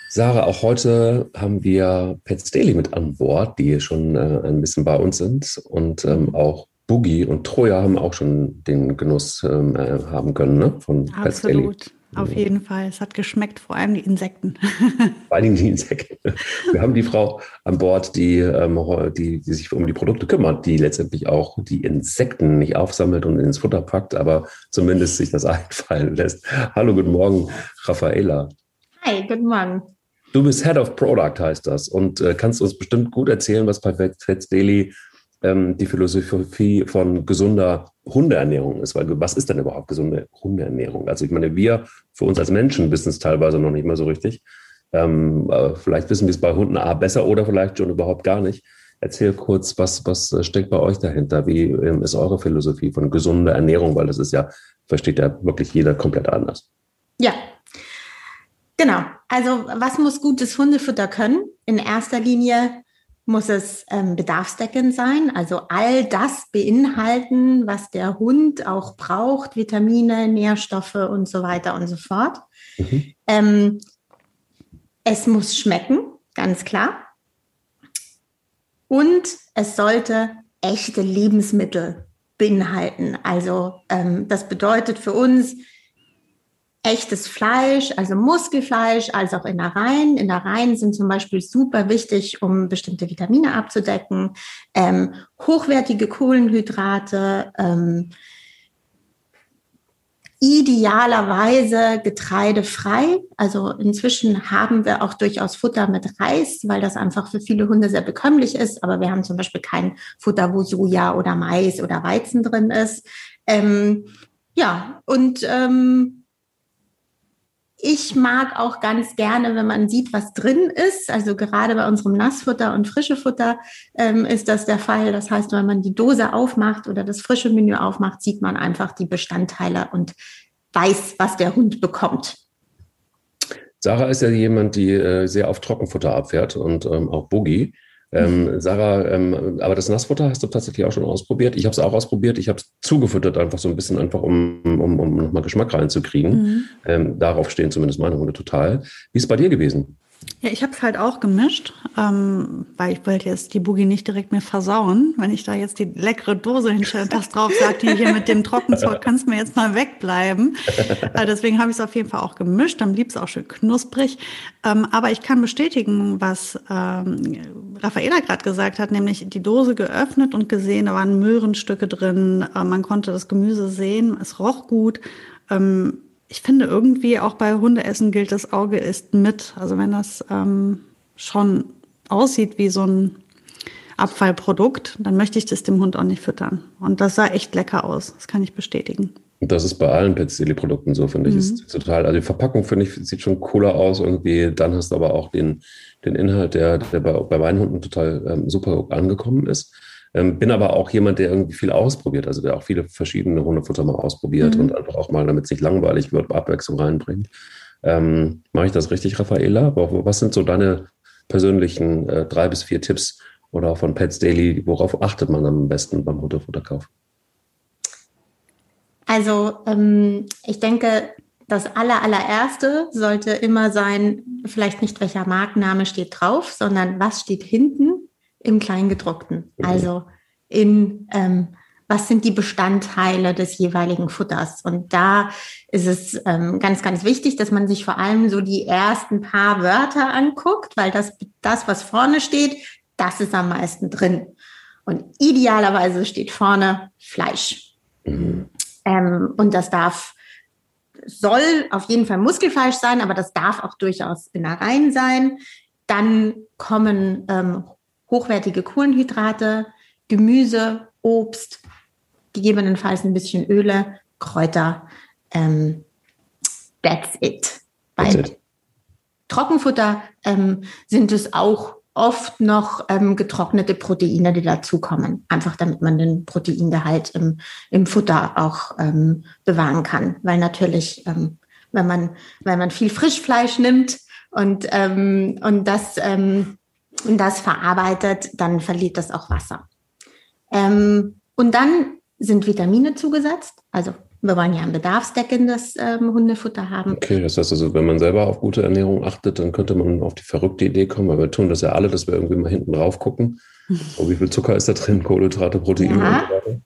Sarah, auch heute haben wir Pets Daily mit an Bord, die schon äh, ein bisschen bei uns sind. Und ähm, auch Boogie und Troja haben auch schon den Genuss ähm, äh, haben können ne? von Absolut. Pets Daily. Auf jeden Fall. Es hat geschmeckt, vor allem die Insekten. Vor allem die Insekten. Wir haben die Frau an Bord, die, ähm, die, die sich um die Produkte kümmert, die letztendlich auch die Insekten nicht aufsammelt und ins Futter packt, aber zumindest sich das einfallen lässt. Hallo, guten Morgen, Raffaela. Hi, guten Morgen. Du bist Head of Product, heißt das, und äh, kannst uns bestimmt gut erzählen, was bei Fats Daily ähm, die Philosophie von gesunder Hundeernährung ist. Weil was ist denn überhaupt gesunde Hundeernährung? Also ich meine, wir für uns als Menschen wissen es teilweise noch nicht mal so richtig. Ähm, vielleicht wissen wir es bei Hunden A besser oder vielleicht schon überhaupt gar nicht. Erzähl kurz, was, was steckt bei euch dahinter? Wie ähm, ist eure Philosophie von gesunder Ernährung? Weil das ist ja, versteht ja wirklich jeder komplett anders. Ja, genau. Also was muss gutes Hundefutter können? In erster Linie muss es ähm, bedarfsdeckend sein, also all das beinhalten, was der Hund auch braucht, Vitamine, Nährstoffe und so weiter und so fort. Mhm. Ähm, es muss schmecken, ganz klar. Und es sollte echte Lebensmittel beinhalten. Also ähm, das bedeutet für uns, echtes Fleisch, also Muskelfleisch, als auch Innereien. Innereien sind zum Beispiel super wichtig, um bestimmte Vitamine abzudecken. Ähm, hochwertige Kohlenhydrate, ähm, idealerweise getreidefrei. Also inzwischen haben wir auch durchaus Futter mit Reis, weil das einfach für viele Hunde sehr bekömmlich ist. Aber wir haben zum Beispiel kein Futter, wo Soja oder Mais oder Weizen drin ist. Ähm, ja, und ähm, ich mag auch ganz gerne, wenn man sieht, was drin ist. Also gerade bei unserem Nassfutter und frische Futter ähm, ist das der Fall. Das heißt, wenn man die Dose aufmacht oder das frische Menü aufmacht, sieht man einfach die Bestandteile und weiß, was der Hund bekommt. Sarah ist ja jemand, die äh, sehr auf Trockenfutter abfährt und ähm, auch Boogie. Ähm. Sarah, ähm, aber das Nassfutter hast du tatsächlich auch schon ausprobiert. Ich habe es auch ausprobiert. Ich habe es zugefüttert, einfach so ein bisschen, einfach um, um, um nochmal Geschmack reinzukriegen. Mhm. Ähm, darauf stehen zumindest meine Hunde total. Wie ist es bei dir gewesen? Ja, ich habe es halt auch gemischt, ähm, weil ich wollte jetzt die Boogie nicht direkt mir versauen. Wenn ich da jetzt die leckere Dose hinstelle und das drauf sagt, hier mit dem Trockenzeug kannst du mir jetzt mal wegbleiben. Äh, deswegen habe ich es auf jeden Fall auch gemischt. Dann blieb es auch schön knusprig. Ähm, aber ich kann bestätigen, was ähm, Raffaela gerade gesagt hat, nämlich die Dose geöffnet und gesehen, da waren Möhrenstücke drin. Äh, man konnte das Gemüse sehen, es roch gut. Ähm, ich finde irgendwie auch bei Hundeessen gilt das Auge ist mit. Also wenn das ähm, schon aussieht wie so ein Abfallprodukt, dann möchte ich das dem Hund auch nicht füttern. Und das sah echt lecker aus. Das kann ich bestätigen. Das ist bei allen Petzeli-Produkten so, finde ich. Mhm. Ist total, also die Verpackung, finde ich, sieht schon cooler aus irgendwie. Dann hast du aber auch den, den Inhalt, der, der bei, bei meinen Hunden total ähm, super angekommen ist. Ähm, bin aber auch jemand, der irgendwie viel ausprobiert, also der auch viele verschiedene Hundefutter mal ausprobiert mhm. und einfach auch mal, damit es nicht langweilig wird, Abwechslung reinbringt. Ähm, Mache ich das richtig, Raffaela? Was sind so deine persönlichen äh, drei bis vier Tipps oder von Pets Daily? Worauf achtet man am besten beim Hundefutterkauf? Also ähm, ich denke, das aller, allererste sollte immer sein, vielleicht nicht welcher Markenname steht drauf, sondern was steht hinten im Kleingedruckten. Also in ähm, was sind die Bestandteile des jeweiligen Futters. Und da ist es ähm, ganz, ganz wichtig, dass man sich vor allem so die ersten paar Wörter anguckt, weil das, das, was vorne steht, das ist am meisten drin. Und idealerweise steht vorne Fleisch. Mhm. Ähm, und das darf, soll auf jeden Fall Muskelfleisch sein, aber das darf auch durchaus Innereien sein. Dann kommen ähm, hochwertige Kohlenhydrate, Gemüse, Obst, gegebenenfalls ein bisschen Öle, Kräuter. Ähm, that's it. Bei. Trockenfutter ähm, sind es auch oft noch ähm, getrocknete Proteine, die dazukommen. Einfach damit man den Proteingehalt im, im Futter auch ähm, bewahren kann. Weil natürlich, ähm, wenn, man, wenn man viel Frischfleisch nimmt und, ähm, und das ähm, und das verarbeitet, dann verliert das auch Wasser. Ähm, und dann sind Vitamine zugesetzt. Also wir wollen ja ein bedarfsdeckendes ähm, Hundefutter haben. Okay, das heißt also, wenn man selber auf gute Ernährung achtet, dann könnte man auf die verrückte Idee kommen, weil wir tun das ja alle, dass wir irgendwie mal hinten drauf gucken. Oh, wie viel Zucker ist da drin? Kohlenhydrate, Proteine ja. und so weiter.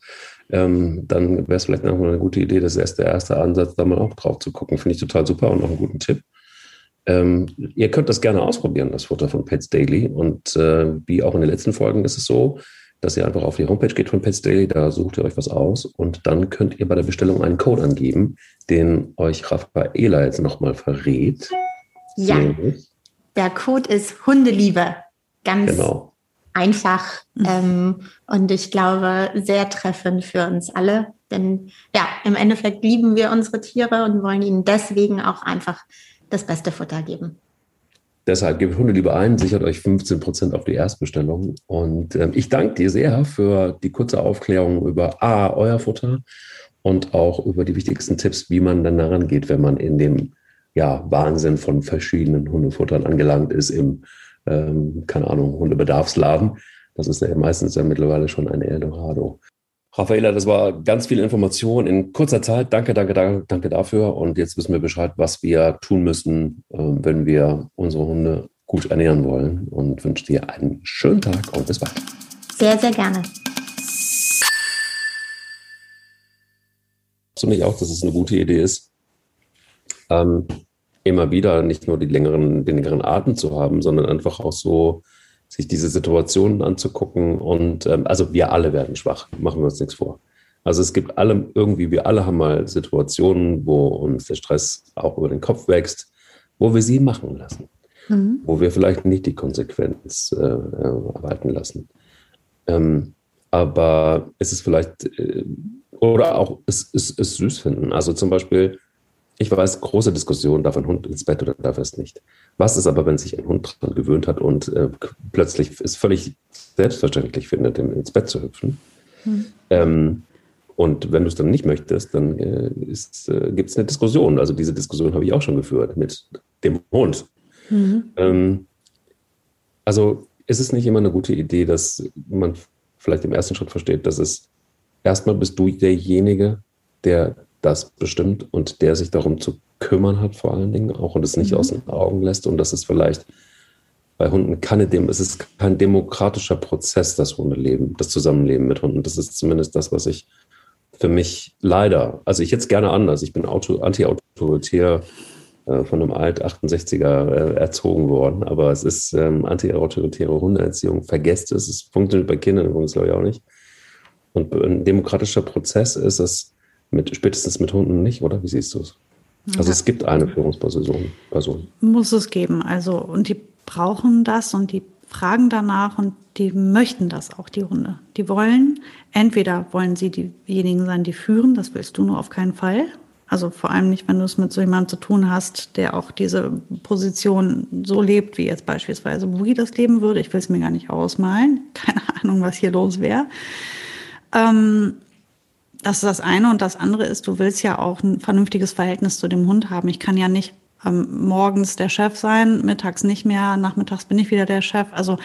Ähm, dann wäre es vielleicht noch mal eine gute Idee, das ist der erste Ansatz, da mal auch drauf zu gucken. Finde ich total super und noch einen guten Tipp. Ähm, ihr könnt das gerne ausprobieren, das Futter von Pets Daily. Und äh, wie auch in den letzten Folgen ist es so, dass ihr einfach auf die Homepage geht von Pets Daily, da sucht ihr euch was aus und dann könnt ihr bei der Bestellung einen Code angeben, den euch Raffaela jetzt nochmal verrät. Ja, der Code ist Hundeliebe. Ganz genau. einfach mhm. ähm, und ich glaube sehr treffend für uns alle. Denn ja, im Endeffekt lieben wir unsere Tiere und wollen ihnen deswegen auch einfach das beste Futter geben. Deshalb gebt Hundeliebe ein, sichert euch 15 Prozent auf die Erstbestellung. Und ähm, ich danke dir sehr für die kurze Aufklärung über A, euer Futter und auch über die wichtigsten Tipps, wie man dann daran geht, wenn man in dem ja, Wahnsinn von verschiedenen Hundefuttern angelangt ist im, ähm, keine Ahnung, Hundebedarfsladen. Das ist ja meistens ja mittlerweile schon ein Eldorado. Raffaela, das war ganz viel Information in kurzer Zeit. Danke, danke, danke, danke dafür. Und jetzt wissen wir Bescheid, was wir tun müssen, ähm, wenn wir unsere Hunde gut ernähren wollen. Und wünsche dir einen schönen Tag und bis bald. Sehr, sehr gerne. So nicht auch, dass es eine gute Idee ist, ähm, immer wieder nicht nur die längeren, den längeren Atem zu haben, sondern einfach auch so sich diese Situationen anzugucken. Und ähm, also wir alle werden schwach, machen wir uns nichts vor. Also es gibt alle irgendwie, wir alle haben mal Situationen, wo uns der Stress auch über den Kopf wächst, wo wir sie machen lassen, mhm. wo wir vielleicht nicht die Konsequenz äh, erwarten lassen. Ähm, aber es ist vielleicht, äh, oder auch es, es süß finden. Also zum Beispiel, ich weiß, große Diskussion, darf ein Hund ins Bett oder darf er es nicht. Was ist aber, wenn sich ein Hund daran gewöhnt hat und äh, plötzlich es völlig selbstverständlich findet, ins Bett zu hüpfen? Mhm. Ähm, und wenn du es dann nicht möchtest, dann äh, äh, gibt es eine Diskussion. Also diese Diskussion habe ich auch schon geführt mit dem Hund. Mhm. Ähm, also ist es nicht immer eine gute Idee, dass man vielleicht im ersten Schritt versteht, dass es erstmal bist du derjenige, der das bestimmt und der sich darum zu kümmern hat, vor allen Dingen auch und es nicht mhm. aus den Augen lässt und dass es vielleicht bei Hunden keine Dem es ist kein demokratischer Prozess, das Hundeleben, das Zusammenleben mit Hunden. Das ist zumindest das, was ich für mich leider, also ich jetzt gerne anders. Ich bin anti-autoritär äh, von einem Alt-68er äh, erzogen worden, aber es ist ähm, anti-autoritäre Hundeerziehung. Vergesst es, es funktioniert bei Kindern übrigens, glaube ich, auch nicht. Und ein demokratischer Prozess ist es mit, spätestens mit Hunden nicht, oder? Wie siehst du es? Also ja. es gibt eine Führungsperson. Person. Muss es geben. Also, und die brauchen das und die fragen danach und die möchten das auch, die Hunde. Die wollen, entweder wollen sie diejenigen sein, die führen, das willst du nur auf keinen Fall. Also vor allem nicht, wenn du es mit so jemandem zu tun hast, der auch diese Position so lebt, wie jetzt beispielsweise Boogie das leben würde. Ich will es mir gar nicht ausmalen. Keine Ahnung, was hier los wäre. Ähm, das ist das eine. Und das andere ist, du willst ja auch ein vernünftiges Verhältnis zu dem Hund haben. Ich kann ja nicht ähm, morgens der Chef sein, mittags nicht mehr, nachmittags bin ich wieder der Chef. Also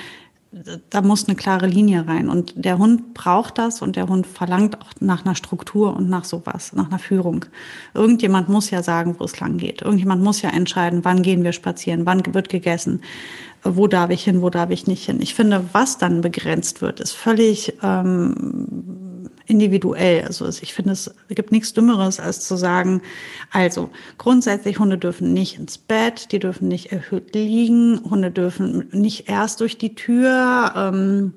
da muss eine klare Linie rein. Und der Hund braucht das und der Hund verlangt auch nach einer Struktur und nach sowas, nach einer Führung. Irgendjemand muss ja sagen, wo es lang geht. Irgendjemand muss ja entscheiden, wann gehen wir spazieren, wann wird gegessen, wo darf ich hin, wo darf ich nicht hin. Ich finde, was dann begrenzt wird, ist völlig ähm, individuell. Also ich finde, es gibt nichts Dümmeres, als zu sagen, also grundsätzlich Hunde dürfen nicht ins Bett, die dürfen nicht erhöht liegen, Hunde dürfen nicht erst durch die Tür, ähm,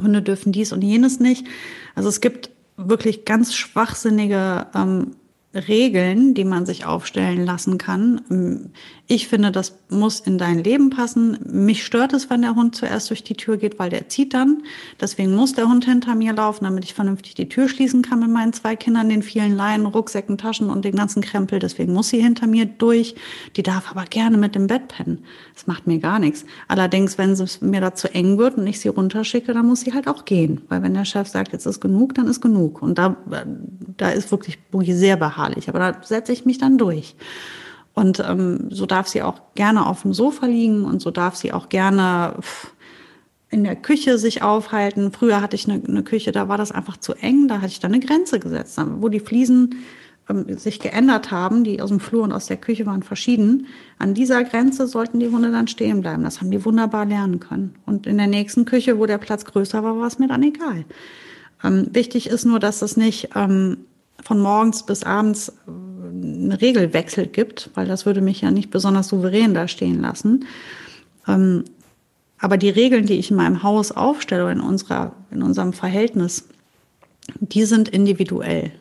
Hunde dürfen dies und jenes nicht. Also es gibt wirklich ganz schwachsinnige ähm, Regeln, die man sich aufstellen lassen kann. Ich finde, das muss in dein Leben passen. Mich stört es, wenn der Hund zuerst durch die Tür geht, weil der zieht dann. Deswegen muss der Hund hinter mir laufen, damit ich vernünftig die Tür schließen kann mit meinen zwei Kindern, den vielen Leinen, Rucksäcken, Taschen und den ganzen Krempel. Deswegen muss sie hinter mir durch. Die darf aber gerne mit dem Bett pennen. Das macht mir gar nichts. Allerdings, wenn es mir da zu eng wird und ich sie runterschicke, dann muss sie halt auch gehen. Weil wenn der Chef sagt, jetzt ist genug, dann ist genug. Und da, da ist wirklich sehr beharrlich. Aber da setze ich mich dann durch. Und ähm, so darf sie auch gerne auf dem Sofa liegen und so darf sie auch gerne in der Küche sich aufhalten. Früher hatte ich eine, eine Küche, da war das einfach zu eng, da hatte ich dann eine Grenze gesetzt, wo die Fliesen ähm, sich geändert haben, die aus dem Flur und aus der Küche waren verschieden. An dieser Grenze sollten die Hunde dann stehen bleiben. Das haben die wunderbar lernen können. Und in der nächsten Küche, wo der Platz größer war, war es mir dann egal. Ähm, wichtig ist nur, dass es nicht ähm, von morgens bis abends einen Regelwechsel gibt, weil das würde mich ja nicht besonders souverän da stehen lassen. Ähm, aber die Regeln, die ich in meinem Haus aufstelle, in, unserer, in unserem Verhältnis, die sind individuell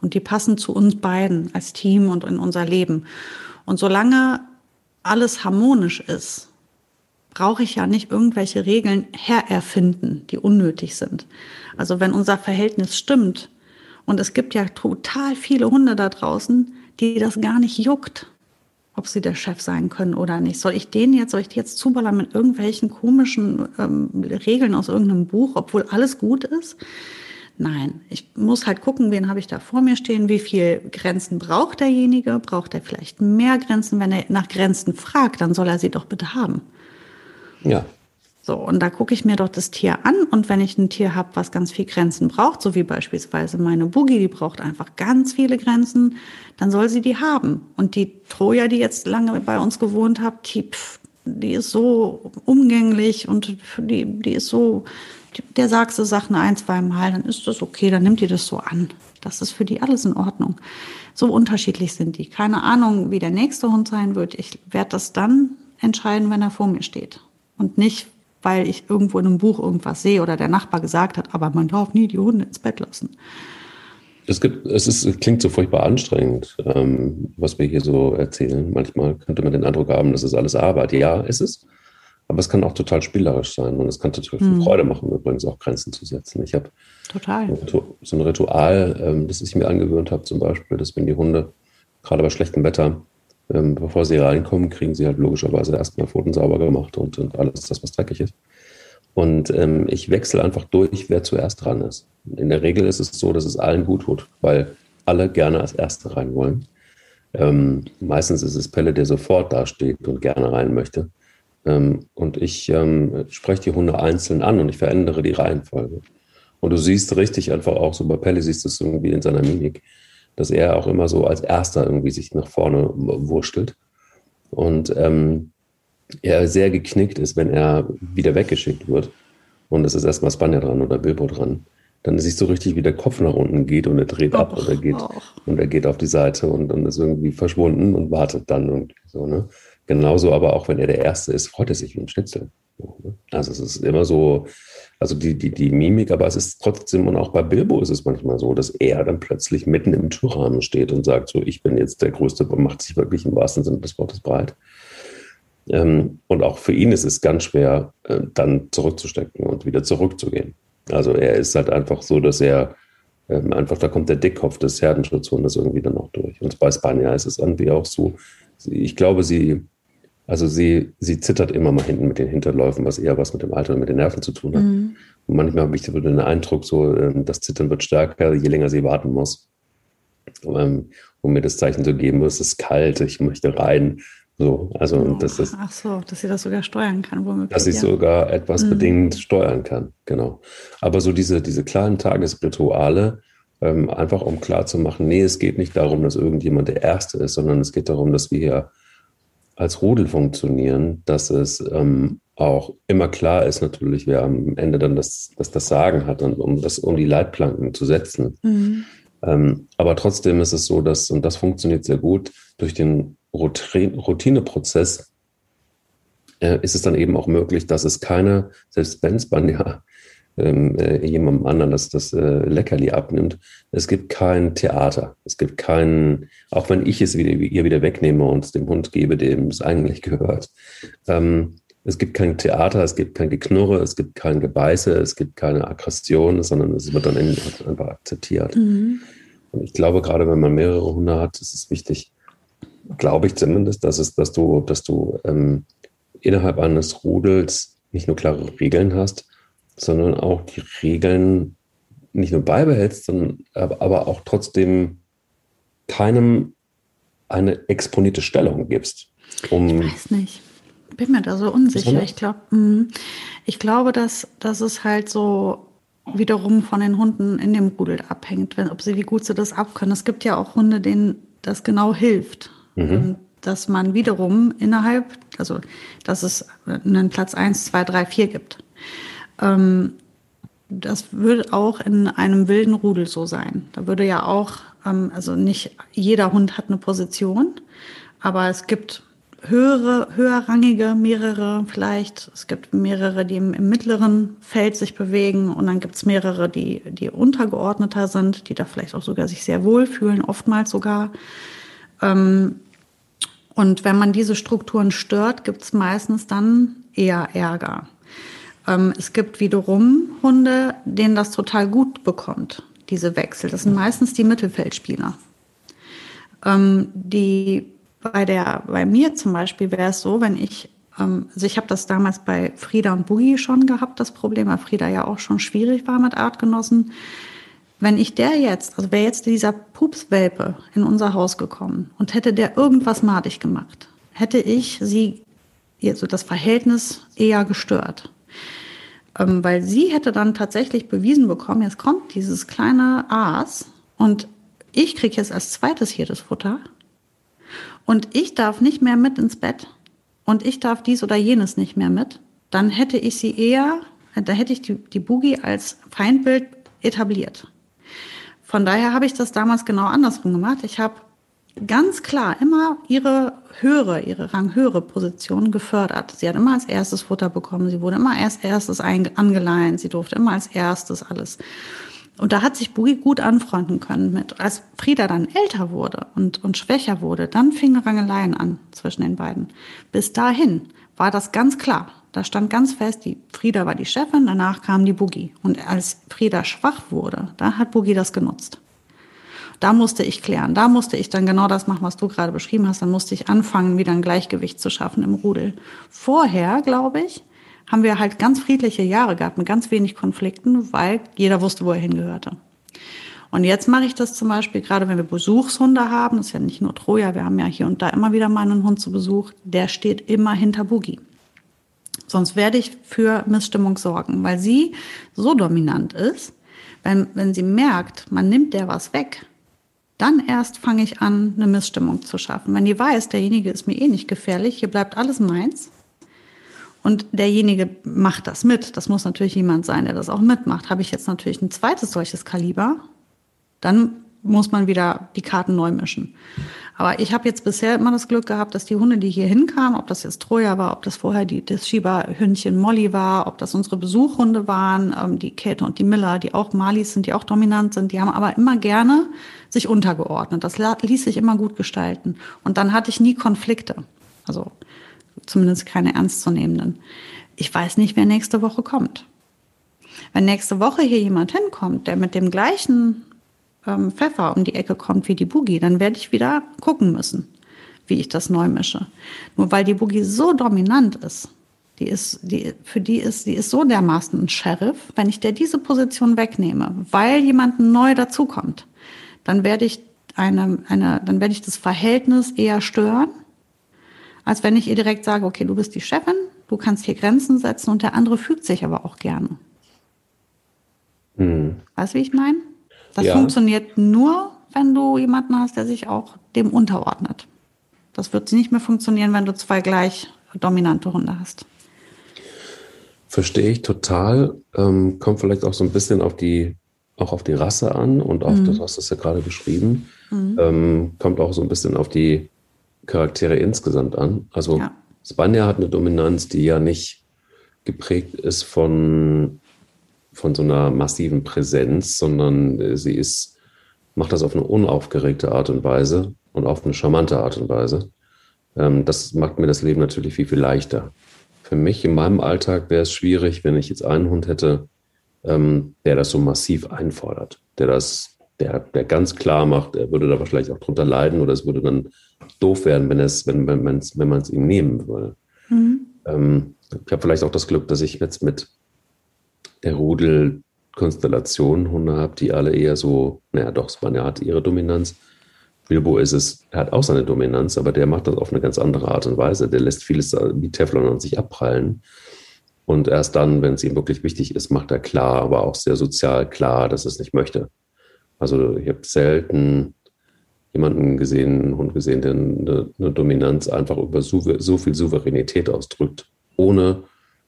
und die passen zu uns beiden als Team und in unser Leben. Und solange alles harmonisch ist, brauche ich ja nicht irgendwelche Regeln hererfinden, die unnötig sind. Also wenn unser Verhältnis stimmt, und es gibt ja total viele Hunde da draußen, die das gar nicht juckt, ob sie der Chef sein können oder nicht. Soll ich denen jetzt, soll ich die jetzt zuballern mit irgendwelchen komischen ähm, Regeln aus irgendeinem Buch, obwohl alles gut ist? Nein, ich muss halt gucken, wen habe ich da vor mir stehen, wie viel Grenzen braucht derjenige, braucht er vielleicht mehr Grenzen? Wenn er nach Grenzen fragt, dann soll er sie doch bitte haben. Ja, so, und da gucke ich mir doch das Tier an und wenn ich ein Tier habe, was ganz viel Grenzen braucht, so wie beispielsweise meine Boogie, die braucht einfach ganz viele Grenzen, dann soll sie die haben. Und die Troja, die jetzt lange bei uns gewohnt hat, die, pff, die ist so umgänglich und die, die ist so, der sagst du Sachen ein, zwei Mal, dann ist das okay, dann nimmt die das so an. Das ist für die alles in Ordnung. So unterschiedlich sind die. Keine Ahnung, wie der nächste Hund sein wird. Ich werde das dann entscheiden, wenn er vor mir steht. Und nicht, weil ich irgendwo in einem Buch irgendwas sehe oder der Nachbar gesagt hat, aber man darf nie die Hunde ins Bett lassen. Es, gibt, es, ist, es klingt so furchtbar anstrengend, ähm, was wir hier so erzählen. Manchmal könnte man den Eindruck haben, das ist alles Arbeit. Ja, ist es. Aber es kann auch total spielerisch sein und es kann total viel mhm. Freude machen, übrigens auch Grenzen zu setzen. Ich habe so ein Ritual, ähm, das ich mir angewöhnt habe, zum Beispiel, dass wenn die Hunde gerade bei schlechtem Wetter ähm, bevor sie reinkommen, kriegen sie halt logischerweise erstmal Pfoten sauber gemacht und, und alles das, was dreckig ist. Und ähm, ich wechsle einfach durch, wer zuerst dran ist. In der Regel ist es so, dass es allen gut tut, weil alle gerne als Erste rein wollen. Ähm, meistens ist es Pelle, der sofort dasteht und gerne rein möchte. Ähm, und ich ähm, spreche die Hunde einzeln an und ich verändere die Reihenfolge. Und du siehst richtig einfach auch, so bei Pelle siehst du es irgendwie in seiner Mimik, dass er auch immer so als Erster irgendwie sich nach vorne wurschtelt. Und ähm, er sehr geknickt ist, wenn er wieder weggeschickt wird. Und es ist erstmal Spanier dran oder Bilbo dran. Dann siehst du richtig, wie der Kopf nach unten geht und er dreht ab und er geht, und er geht auf die Seite und dann ist irgendwie verschwunden und wartet dann irgendwie so, ne? Genauso aber auch, wenn er der Erste ist, freut er sich wie ein Schnitzel. Ne? Also es ist immer so, also die, die, die Mimik, aber es ist trotzdem, und auch bei Bilbo ist es manchmal so, dass er dann plötzlich mitten im Türrahmen steht und sagt, so, ich bin jetzt der Größte und macht sich wirklich im wahrsten Sinne des Wortes breit. Ähm, und auch für ihn ist es ganz schwer, äh, dann zurückzustecken und wieder zurückzugehen. Also er ist halt einfach so, dass er ähm, einfach, da kommt der Dickkopf des Herdenschutzhundes irgendwie dann auch durch. Und bei Spanier ist es irgendwie auch so, ich glaube, sie, also sie, sie zittert immer mal hinten mit den Hinterläufen, was eher was mit dem Alter und mit den Nerven zu tun hat. Mhm. Und manchmal habe ich so den Eindruck, so, ähm, das Zittern wird stärker, je länger sie warten muss. Um, um mir das Zeichen zu geben, es ist kalt, ich möchte rein. So, also oh, das ist, ach so, dass sie das sogar steuern kann, womöglich. Dass sie ja. sogar etwas mhm. bedingt steuern kann, genau. Aber so diese, diese kleinen Tagesrituale, ähm, einfach um klarzumachen, nee, es geht nicht darum, dass irgendjemand der Erste ist, sondern es geht darum, dass wir hier als Rudel funktionieren, dass es ähm, auch immer klar ist natürlich, wer am Ende dann das, das, das Sagen hat, und, um, das, um die Leitplanken zu setzen. Mhm. Ähm, aber trotzdem ist es so, dass, und das funktioniert sehr gut, durch den Routineprozess äh, ist es dann eben auch möglich, dass es keine, selbst wenn es man ja ähm, äh, jemandem anderen das, das äh, Leckerli abnimmt, es gibt kein Theater. Es gibt kein, auch wenn ich es wieder, ihr wieder wegnehme und es dem Hund gebe, dem es eigentlich gehört. Ähm, es gibt kein Theater, es gibt kein Geknurre, es gibt kein Gebeiße, es gibt keine Aggression, sondern es wird dann einfach akzeptiert. Mhm. Und ich glaube, gerade wenn man mehrere Hunde hat, ist es wichtig, glaube ich zumindest, dass es, dass du, dass du ähm, innerhalb eines Rudels nicht nur klare Regeln hast, sondern auch die Regeln nicht nur beibehältst, sondern aber auch trotzdem keinem eine exponierte Stellung gibst. Um ich weiß nicht. Bin mir da so unsicher. Ich glaube, mm, ich glaube, dass, dass es halt so wiederum von den Hunden in dem Rudel abhängt, wenn, ob sie, wie gut sie das abkönnen. Es gibt ja auch Hunde, denen das genau hilft. Mhm. Dass man wiederum innerhalb, also dass es einen Platz 1, 2, 3, 4 gibt. Ähm, das würde auch in einem wilden Rudel so sein. Da würde ja auch, ähm, also nicht jeder Hund hat eine Position, aber es gibt höhere, höherrangige, mehrere vielleicht. Es gibt mehrere, die im, im mittleren Feld sich bewegen und dann gibt es mehrere, die, die untergeordneter sind, die da vielleicht auch sogar sich sehr wohlfühlen, oftmals sogar. Ähm, und wenn man diese Strukturen stört, gibt es meistens dann eher Ärger. Ähm, es gibt wiederum Hunde, denen das total gut bekommt, diese Wechsel. Das sind meistens die Mittelfeldspieler. Ähm, die bei der, bei mir zum Beispiel wäre es so, wenn ich, ähm, also ich habe das damals bei Frieda und Boogie schon gehabt, das Problem, weil Frieda ja auch schon schwierig war mit Artgenossen. Wenn ich der jetzt, also wäre jetzt dieser Pupswelpe in unser Haus gekommen und hätte der irgendwas madig gemacht, hätte ich sie, also das Verhältnis eher gestört. Ähm, weil sie hätte dann tatsächlich bewiesen bekommen, jetzt kommt dieses kleine Aas und ich kriege jetzt als zweites hier das Futter und ich darf nicht mehr mit ins Bett und ich darf dies oder jenes nicht mehr mit, dann hätte ich sie eher, da hätte ich die, die Boogie als Feindbild etabliert. Von daher habe ich das damals genau andersrum gemacht. Ich habe ganz klar immer ihre höhere, ihre ranghöhere Position gefördert. Sie hat immer als erstes Futter bekommen, sie wurde immer als erstes angeleint, sie durfte immer als erstes alles. Und da hat sich Boogie gut anfreunden können mit. Als Frieda dann älter wurde und, und schwächer wurde, dann fingen Rangeleien an zwischen den beiden. Bis dahin war das ganz klar. Da stand ganz fest, die Frieda war die Chefin, danach kam die Boogie. Und als Frieda schwach wurde, da hat Boogie das genutzt. Da musste ich klären. Da musste ich dann genau das machen, was du gerade beschrieben hast. Dann musste ich anfangen, wieder ein Gleichgewicht zu schaffen im Rudel. Vorher, glaube ich, haben wir halt ganz friedliche Jahre gehabt mit ganz wenig Konflikten, weil jeder wusste, wo er hingehörte. Und jetzt mache ich das zum Beispiel, gerade wenn wir Besuchshunde haben, das ist ja nicht nur Troja, wir haben ja hier und da immer wieder mal einen Hund zu Besuch, der steht immer hinter Boogie. Sonst werde ich für Missstimmung sorgen, weil sie so dominant ist, wenn, wenn sie merkt, man nimmt der was weg, dann erst fange ich an, eine Missstimmung zu schaffen. Wenn die weiß, derjenige ist mir eh nicht gefährlich, hier bleibt alles meins, und derjenige macht das mit. Das muss natürlich jemand sein, der das auch mitmacht. Habe ich jetzt natürlich ein zweites solches Kaliber, dann muss man wieder die Karten neu mischen. Aber ich habe jetzt bisher immer das Glück gehabt, dass die Hunde, die hier hinkamen, ob das jetzt Troja war, ob das vorher die, das Schieberhündchen Molly war, ob das unsere Besuchhunde waren, ähm, die Kate und die Miller, die auch Malis sind, die auch dominant sind, die haben aber immer gerne sich untergeordnet. Das ließ sich immer gut gestalten. Und dann hatte ich nie Konflikte. Also zumindest keine ernstzunehmenden. Ich weiß nicht, wer nächste Woche kommt. Wenn nächste Woche hier jemand hinkommt, der mit dem gleichen ähm, Pfeffer um die Ecke kommt wie die Boogie, dann werde ich wieder gucken müssen, wie ich das neu mische. Nur weil die Boogie so dominant ist, die ist, die, für die ist, die ist so dermaßen ein Sheriff, wenn ich der diese Position wegnehme, weil jemand neu dazukommt, dann werde ich eine, eine, dann werde ich das Verhältnis eher stören als wenn ich ihr direkt sage, okay, du bist die Chefin, du kannst hier Grenzen setzen und der andere fügt sich aber auch gerne. Hm. Weißt du, wie ich meine? Das ja. funktioniert nur, wenn du jemanden hast, der sich auch dem unterordnet. Das wird nicht mehr funktionieren, wenn du zwei gleich dominante Hunde hast. Verstehe ich total. Ähm, kommt vielleicht auch so ein bisschen auf die, auch auf die Rasse an und auch, mhm. das hast du ja gerade beschrieben, mhm. ähm, kommt auch so ein bisschen auf die Charaktere insgesamt an. Also ja. Spanja hat eine Dominanz, die ja nicht geprägt ist von, von so einer massiven Präsenz, sondern sie ist, macht das auf eine unaufgeregte Art und Weise und auf eine charmante Art und Weise. Ähm, das macht mir das Leben natürlich viel, viel leichter. Für mich in meinem Alltag wäre es schwierig, wenn ich jetzt einen Hund hätte, ähm, der das so massiv einfordert, der das, der, der ganz klar macht, er würde da wahrscheinlich auch drunter leiden oder es würde dann doof werden, wenn es, wenn, wenn man es wenn ihm nehmen würde. Mhm. Ähm, ich habe vielleicht auch das Glück, dass ich jetzt mit der Rudelkonstellation Hunde habe, die alle eher so, naja doch, Spanier hat ihre Dominanz. Bilbo ist es, er hat auch seine Dominanz, aber der macht das auf eine ganz andere Art und Weise. Der lässt vieles wie Teflon an sich abprallen. Und erst dann, wenn es ihm wirklich wichtig ist, macht er klar, aber auch sehr sozial klar, dass er es nicht möchte. Also ich habe selten jemanden gesehen, einen Hund gesehen, der eine, eine Dominanz einfach über so, so, viel Souveränität ausdrückt, ohne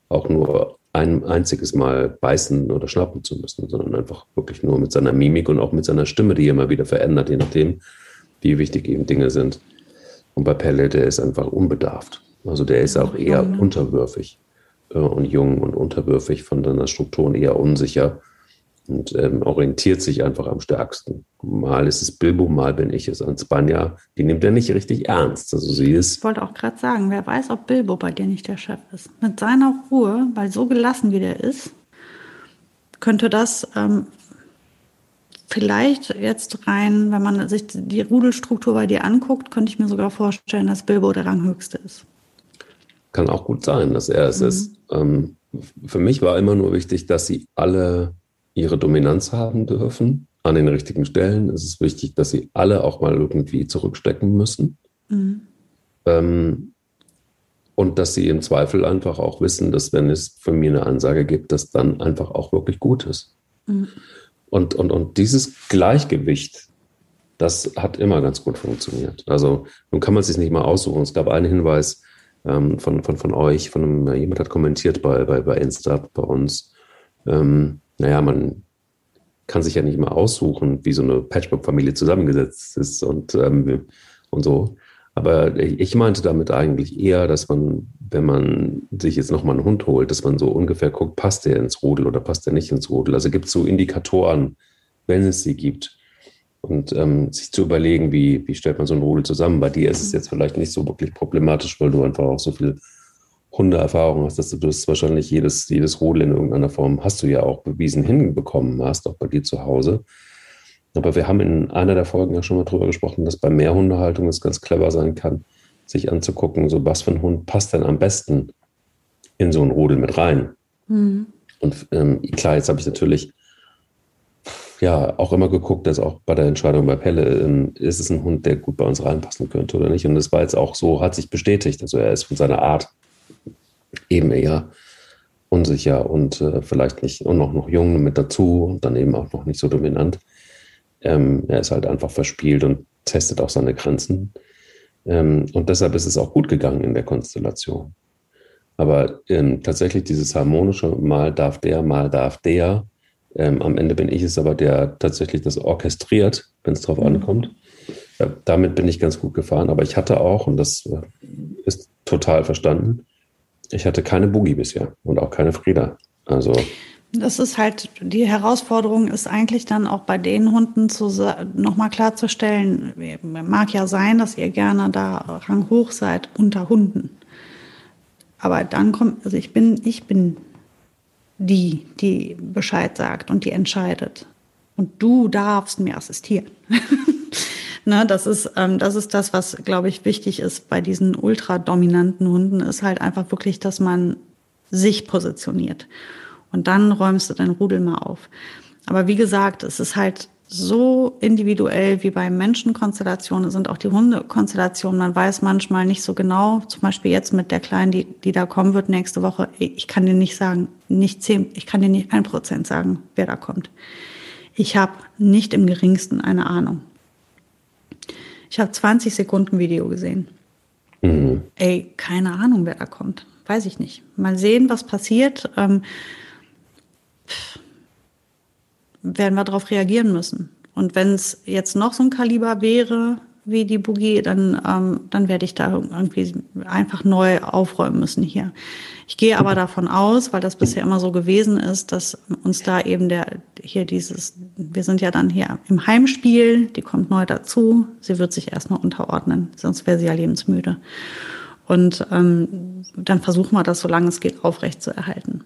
auch nur ein einziges Mal beißen oder schnappen zu müssen, sondern einfach wirklich nur mit seiner Mimik und auch mit seiner Stimme, die immer wieder verändert, je nachdem, wie wichtig eben Dinge sind. Und bei Pelle, der ist einfach unbedarft. Also der ist auch eher unterwürfig äh, und jung und unterwürfig von seiner Struktur und eher unsicher und ähm, orientiert sich einfach am stärksten. Mal ist es Bilbo, mal bin ich es. Und Spanja, die nimmt er nicht richtig ernst. Also sie ist. Ich wollte auch gerade sagen, wer weiß, ob Bilbo bei dir nicht der Chef ist. Mit seiner Ruhe, weil so gelassen wie der ist, könnte das ähm, vielleicht jetzt rein, wenn man sich die Rudelstruktur bei dir anguckt, könnte ich mir sogar vorstellen, dass Bilbo der Ranghöchste ist. Kann auch gut sein, dass er es mhm. ist. Ähm, für mich war immer nur wichtig, dass sie alle ihre Dominanz haben dürfen an den richtigen Stellen. Es ist wichtig, dass sie alle auch mal irgendwie zurückstecken müssen. Mhm. Ähm, und dass sie im Zweifel einfach auch wissen, dass wenn es von mir eine Ansage gibt, dass dann einfach auch wirklich gut ist. Mhm. Und, und, und dieses Gleichgewicht, das hat immer ganz gut funktioniert. Also nun kann man es sich nicht mal aussuchen. Es gab einen Hinweis ähm, von, von, von euch, von einem, jemand hat kommentiert bei, bei, bei Insta bei uns. Ähm, naja, man kann sich ja nicht mal aussuchen, wie so eine Patchwork-Familie zusammengesetzt ist und, ähm, und so. Aber ich meinte damit eigentlich eher, dass man, wenn man sich jetzt nochmal einen Hund holt, dass man so ungefähr guckt, passt der ins Rudel oder passt der nicht ins Rudel. Also gibt es so Indikatoren, wenn es sie gibt. Und ähm, sich zu überlegen, wie, wie stellt man so ein Rudel zusammen. Bei dir ist es jetzt vielleicht nicht so wirklich problematisch, weil du einfach auch so viel Hundeerfahrung hast, dass du das wahrscheinlich jedes, jedes Rudel in irgendeiner Form hast du ja auch bewiesen hinbekommen hast, auch bei dir zu Hause. Aber wir haben in einer der Folgen ja schon mal drüber gesprochen, dass bei Mehrhundehaltung es ganz clever sein kann, sich anzugucken, so was für ein Hund passt denn am besten in so ein Rudel mit rein. Mhm. Und ähm, klar, jetzt habe ich natürlich ja auch immer geguckt, dass auch bei der Entscheidung bei Pelle, ähm, ist es ein Hund, der gut bei uns reinpassen könnte oder nicht. Und das war jetzt auch so, hat sich bestätigt. Also er ist von seiner Art eben eher unsicher und äh, vielleicht nicht und noch, noch jung mit dazu und dann eben auch noch nicht so dominant. Ähm, er ist halt einfach verspielt und testet auch seine Grenzen. Ähm, und deshalb ist es auch gut gegangen in der Konstellation. Aber ähm, tatsächlich dieses harmonische, mal darf der, mal darf der. Ähm, am Ende bin ich es aber, der tatsächlich das orchestriert, wenn es drauf mhm. ankommt. Ja, damit bin ich ganz gut gefahren. Aber ich hatte auch, und das äh, ist total verstanden, ich hatte keine Boogie bisher und auch keine Frieda. Also. Das ist halt, die Herausforderung ist eigentlich dann auch bei den Hunden zu, nochmal klarzustellen, mag ja sein, dass ihr gerne da ranghoch seid unter Hunden. Aber dann kommt, also ich bin, ich bin die, die Bescheid sagt und die entscheidet. Und du darfst mir assistieren. Ne, das ist, ähm, das ist das, was, glaube ich, wichtig ist bei diesen ultradominanten Hunden, ist halt einfach wirklich, dass man sich positioniert. Und dann räumst du dein Rudel mal auf. Aber wie gesagt, es ist halt so individuell wie bei Menschenkonstellationen sind auch die Hundekonstellationen. Man weiß manchmal nicht so genau, zum Beispiel jetzt mit der Kleinen, die, die da kommen wird nächste Woche. Ich kann dir nicht sagen, nicht zehn, ich kann dir nicht ein Prozent sagen, wer da kommt. Ich habe nicht im geringsten eine Ahnung. Ich habe 20 Sekunden Video gesehen. Mhm. Ey, keine Ahnung, wer da kommt. Weiß ich nicht. Mal sehen, was passiert. Ähm, werden wir darauf reagieren müssen. Und wenn es jetzt noch so ein Kaliber wäre wie die Boogie, dann, ähm, dann werde ich da irgendwie einfach neu aufräumen müssen hier. Ich gehe aber davon aus, weil das bisher immer so gewesen ist, dass uns da eben der, hier dieses, wir sind ja dann hier im Heimspiel, die kommt neu dazu, sie wird sich erstmal unterordnen, sonst wäre sie ja lebensmüde. Und ähm, dann versuchen wir das, solange es geht, aufrecht zu erhalten.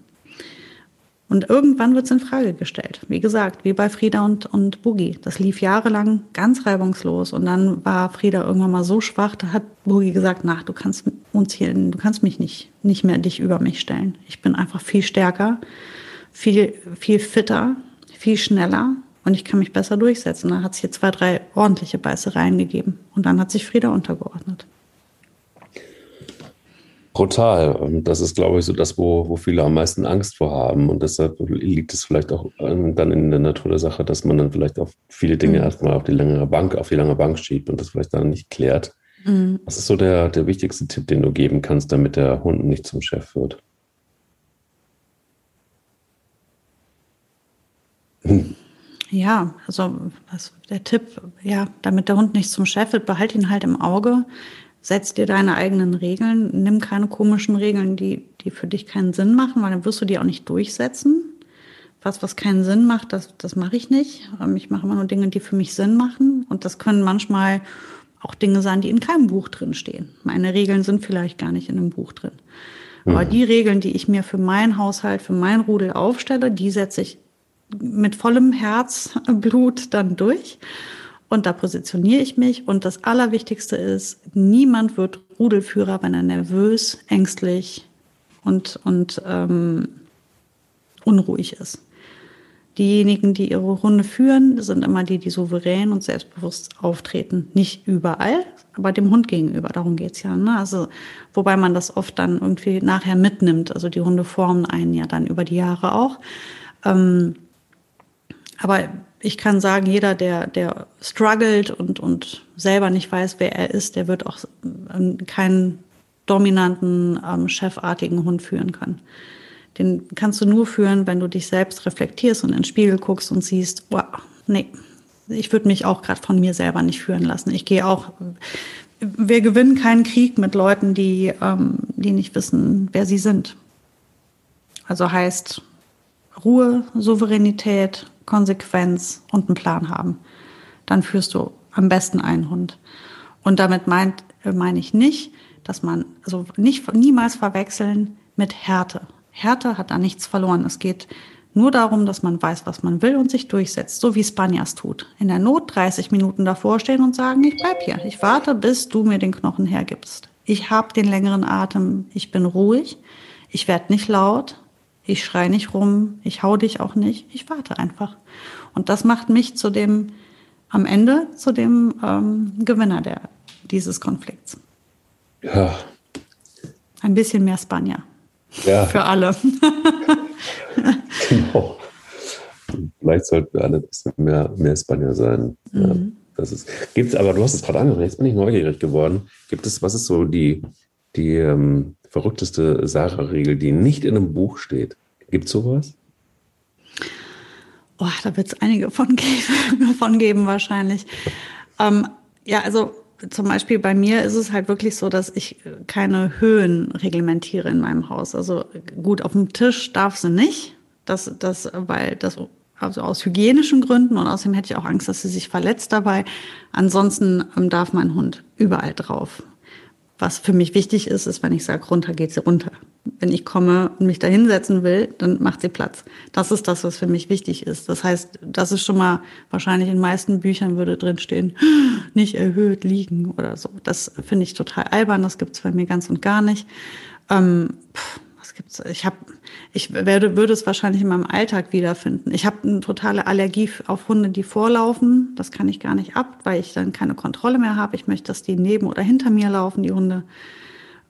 Und irgendwann wird es in Frage gestellt. Wie gesagt, wie bei Frieda und, und Boogie. Das lief jahrelang ganz reibungslos. Und dann war Frieda irgendwann mal so schwach, da hat Boogie gesagt, nach, du kannst uns hier, du kannst mich nicht, nicht mehr dich über mich stellen. Ich bin einfach viel stärker, viel, viel fitter, viel schneller und ich kann mich besser durchsetzen. Da hat es hier zwei, drei ordentliche Beißereien gegeben. Und dann hat sich Frieda untergeordnet. Brutal. Und das ist, glaube ich, so das, wo, wo viele am meisten Angst vor haben. Und deshalb liegt es vielleicht auch dann in der Natur der Sache, dass man dann vielleicht auch viele Dinge mhm. erstmal auf die längere Bank, auf die lange Bank schiebt und das vielleicht dann nicht klärt. Mhm. Was ist so der, der wichtigste Tipp, den du geben kannst, damit der Hund nicht zum Chef wird? Ja, also was, der Tipp, ja, damit der Hund nicht zum Chef wird, behalte ihn halt im Auge setz dir deine eigenen Regeln, nimm keine komischen Regeln, die, die für dich keinen Sinn machen, weil dann wirst du die auch nicht durchsetzen. Was, was keinen Sinn macht, das, das mache ich nicht. Ähm, ich mache immer nur Dinge, die für mich Sinn machen. Und das können manchmal auch Dinge sein, die in keinem Buch drin stehen. Meine Regeln sind vielleicht gar nicht in einem Buch drin. Aber mhm. die Regeln, die ich mir für meinen Haushalt, für mein Rudel aufstelle, die setze ich mit vollem Herzblut dann durch. Und da positioniere ich mich. Und das Allerwichtigste ist, niemand wird Rudelführer, wenn er nervös, ängstlich und, und ähm, unruhig ist. Diejenigen, die ihre Runde führen, sind immer die, die souverän und selbstbewusst auftreten. Nicht überall, aber dem Hund gegenüber. Darum geht's ja. Ne? Also, wobei man das oft dann irgendwie nachher mitnimmt. Also die Hunde formen einen ja dann über die Jahre auch. Ähm, aber ich kann sagen, jeder, der, der struggelt und, und selber nicht weiß, wer er ist, der wird auch ähm, keinen dominanten, ähm, chefartigen Hund führen können. Den kannst du nur führen, wenn du dich selbst reflektierst und in den Spiegel guckst und siehst, wow, nee, ich würde mich auch gerade von mir selber nicht führen lassen. Ich gehe auch, wir gewinnen keinen Krieg mit Leuten, die, ähm, die nicht wissen, wer sie sind. Also heißt Ruhe, Souveränität, Konsequenz und einen Plan haben. Dann führst du am besten einen Hund. Und damit meint, äh, meine ich nicht, dass man, also nicht, niemals verwechseln mit Härte. Härte hat da nichts verloren. Es geht nur darum, dass man weiß, was man will und sich durchsetzt, so wie Spanias tut. In der Not 30 Minuten davor stehen und sagen, ich bleib hier. Ich warte, bis du mir den Knochen hergibst. Ich habe den längeren Atem. Ich bin ruhig. Ich werde nicht laut. Ich schreie nicht rum, ich hau dich auch nicht, ich warte einfach. Und das macht mich zu dem, am Ende zu dem ähm, Gewinner der, dieses Konflikts. Ja. Ein bisschen mehr Spanier. Ja. Für alle. genau. Vielleicht sollten wir alle ein bisschen mehr, mehr Spanier sein. Mhm. Ja, das ist, gibt's, aber du hast es gerade angesprochen, jetzt bin ich neugierig geworden. Gibt es, was ist so die, die ähm, verrückteste Sarah-Regel, die nicht in einem Buch steht? Gibt es sowas? Oh, da wird es einige von geben, von geben wahrscheinlich. Ähm, ja, also zum Beispiel bei mir ist es halt wirklich so, dass ich keine Höhen reglementiere in meinem Haus. Also gut, auf dem Tisch darf sie nicht. Das, das, weil das, also aus hygienischen Gründen und außerdem hätte ich auch Angst, dass sie sich verletzt dabei. Ansonsten ähm, darf mein Hund überall drauf. Was für mich wichtig ist, ist, wenn ich sage, runter geht sie runter. Wenn ich komme und mich da hinsetzen will, dann macht sie Platz. Das ist das, was für mich wichtig ist. Das heißt, das ist schon mal wahrscheinlich in meisten Büchern würde drinstehen, nicht erhöht liegen oder so. Das finde ich total albern. Das gibt es bei mir ganz und gar nicht. Ähm, pff, gibt's, ich habe, ich werde, würde es wahrscheinlich in meinem Alltag wiederfinden. Ich habe eine totale Allergie auf Hunde, die vorlaufen. Das kann ich gar nicht ab, weil ich dann keine Kontrolle mehr habe. Ich möchte, dass die neben oder hinter mir laufen, die Hunde.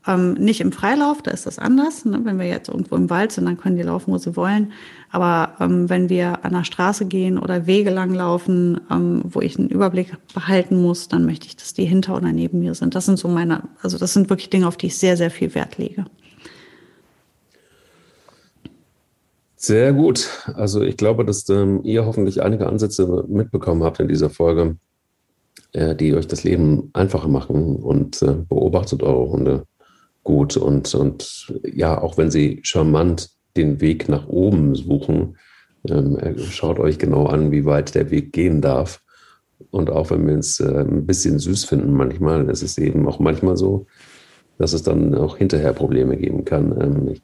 Ähm, nicht im Freilauf, da ist das anders. Ne? Wenn wir jetzt irgendwo im Wald sind, dann können die laufen, wo sie wollen. Aber ähm, wenn wir an der Straße gehen oder Wege lang laufen, ähm, wo ich einen Überblick behalten muss, dann möchte ich, dass die hinter oder neben mir sind. Das sind so meine, also das sind wirklich Dinge, auf die ich sehr, sehr viel Wert lege. Sehr gut. Also ich glaube, dass ähm, ihr hoffentlich einige Ansätze mitbekommen habt in dieser Folge, äh, die euch das Leben einfacher machen und äh, beobachtet eure Hunde gut und, und ja, auch wenn sie charmant den Weg nach oben suchen, ähm, äh, schaut euch genau an, wie weit der Weg gehen darf. Und auch wenn wir es äh, ein bisschen süß finden manchmal, ist es eben auch manchmal so, dass es dann auch hinterher Probleme geben kann. Ähm, ich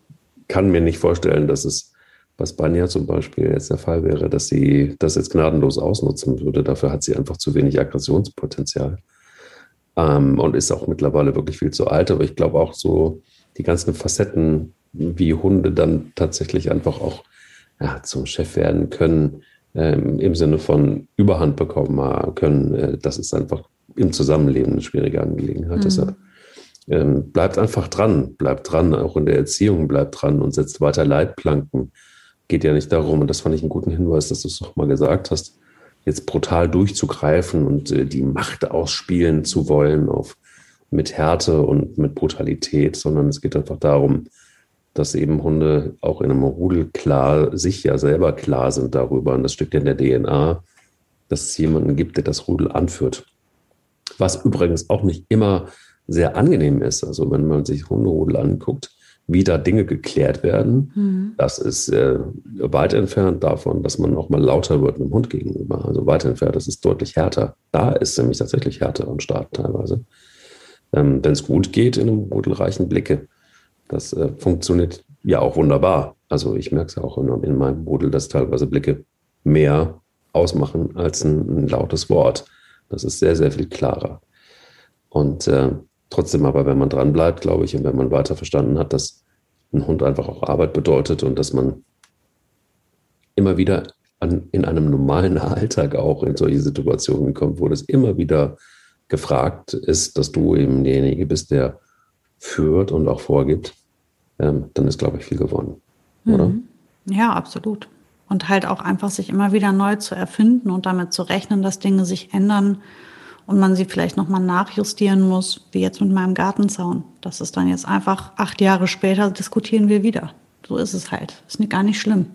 kann mir nicht vorstellen, dass es was Banja zum Beispiel jetzt der Fall wäre, dass sie das jetzt gnadenlos ausnutzen würde. Dafür hat sie einfach zu wenig Aggressionspotenzial ähm, und ist auch mittlerweile wirklich viel zu alt. Aber ich glaube auch so die ganzen Facetten, wie Hunde dann tatsächlich einfach auch ja, zum Chef werden können, ähm, im Sinne von Überhand bekommen können, äh, das ist einfach im Zusammenleben eine schwierige Angelegenheit. Mhm. Deshalb ähm, bleibt einfach dran, bleibt dran, auch in der Erziehung bleibt dran und setzt weiter Leitplanken geht ja nicht darum, und das fand ich einen guten Hinweis, dass du es doch mal gesagt hast, jetzt brutal durchzugreifen und äh, die Macht ausspielen zu wollen auf, mit Härte und mit Brutalität, sondern es geht einfach darum, dass eben Hunde auch in einem Rudel klar, sich ja selber klar sind darüber, und das steckt ja in der DNA, dass es jemanden gibt, der das Rudel anführt. Was übrigens auch nicht immer sehr angenehm ist. Also wenn man sich Hunderudel anguckt, wie da Dinge geklärt werden. Mhm. Das ist äh, weit entfernt davon, dass man auch mal lauter wird einem Hund gegenüber. Also weit entfernt, das ist deutlich härter. Da ist nämlich tatsächlich Härte am Start teilweise. Ähm, Wenn es gut geht in einem rudelreichen Blicke, das äh, funktioniert ja auch wunderbar. Also ich merke es ja auch in, in, meinem Rudel, dass teilweise Blicke mehr ausmachen als ein, ein lautes Wort. Das ist sehr, sehr viel klarer. Und äh, Trotzdem aber, wenn man dran bleibt, glaube ich, und wenn man weiter verstanden hat, dass ein Hund einfach auch Arbeit bedeutet und dass man immer wieder an, in einem normalen Alltag auch in solche Situationen kommt, wo das immer wieder gefragt ist, dass du eben derjenige bist, der führt und auch vorgibt, ähm, dann ist, glaube ich, viel gewonnen, oder? Mhm. Ja, absolut. Und halt auch einfach sich immer wieder neu zu erfinden und damit zu rechnen, dass Dinge sich ändern und man sie vielleicht nochmal nachjustieren muss, wie jetzt mit meinem Gartenzaun. Das ist dann jetzt einfach acht Jahre später diskutieren wir wieder. So ist es halt. Ist gar nicht schlimm.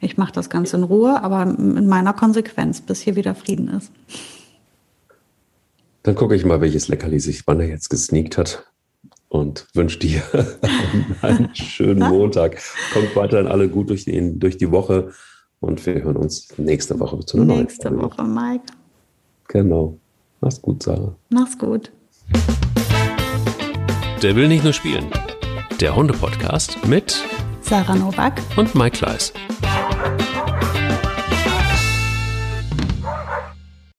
Ich mache das Ganze in Ruhe, aber in meiner Konsequenz, bis hier wieder Frieden ist. Dann gucke ich mal, welches Leckerli sich Wanne jetzt gesneakt hat und wünsche dir einen schönen Montag. Kommt weiterhin alle gut durch die, durch die Woche und wir hören uns nächste Woche zu einer nächste neuen Nächste Woche, Mike. Genau. Mach's gut, Sarah. Mach's gut. Der will nicht nur spielen. Der Hunde-Podcast mit Sarah Novak und Mike Kleiss.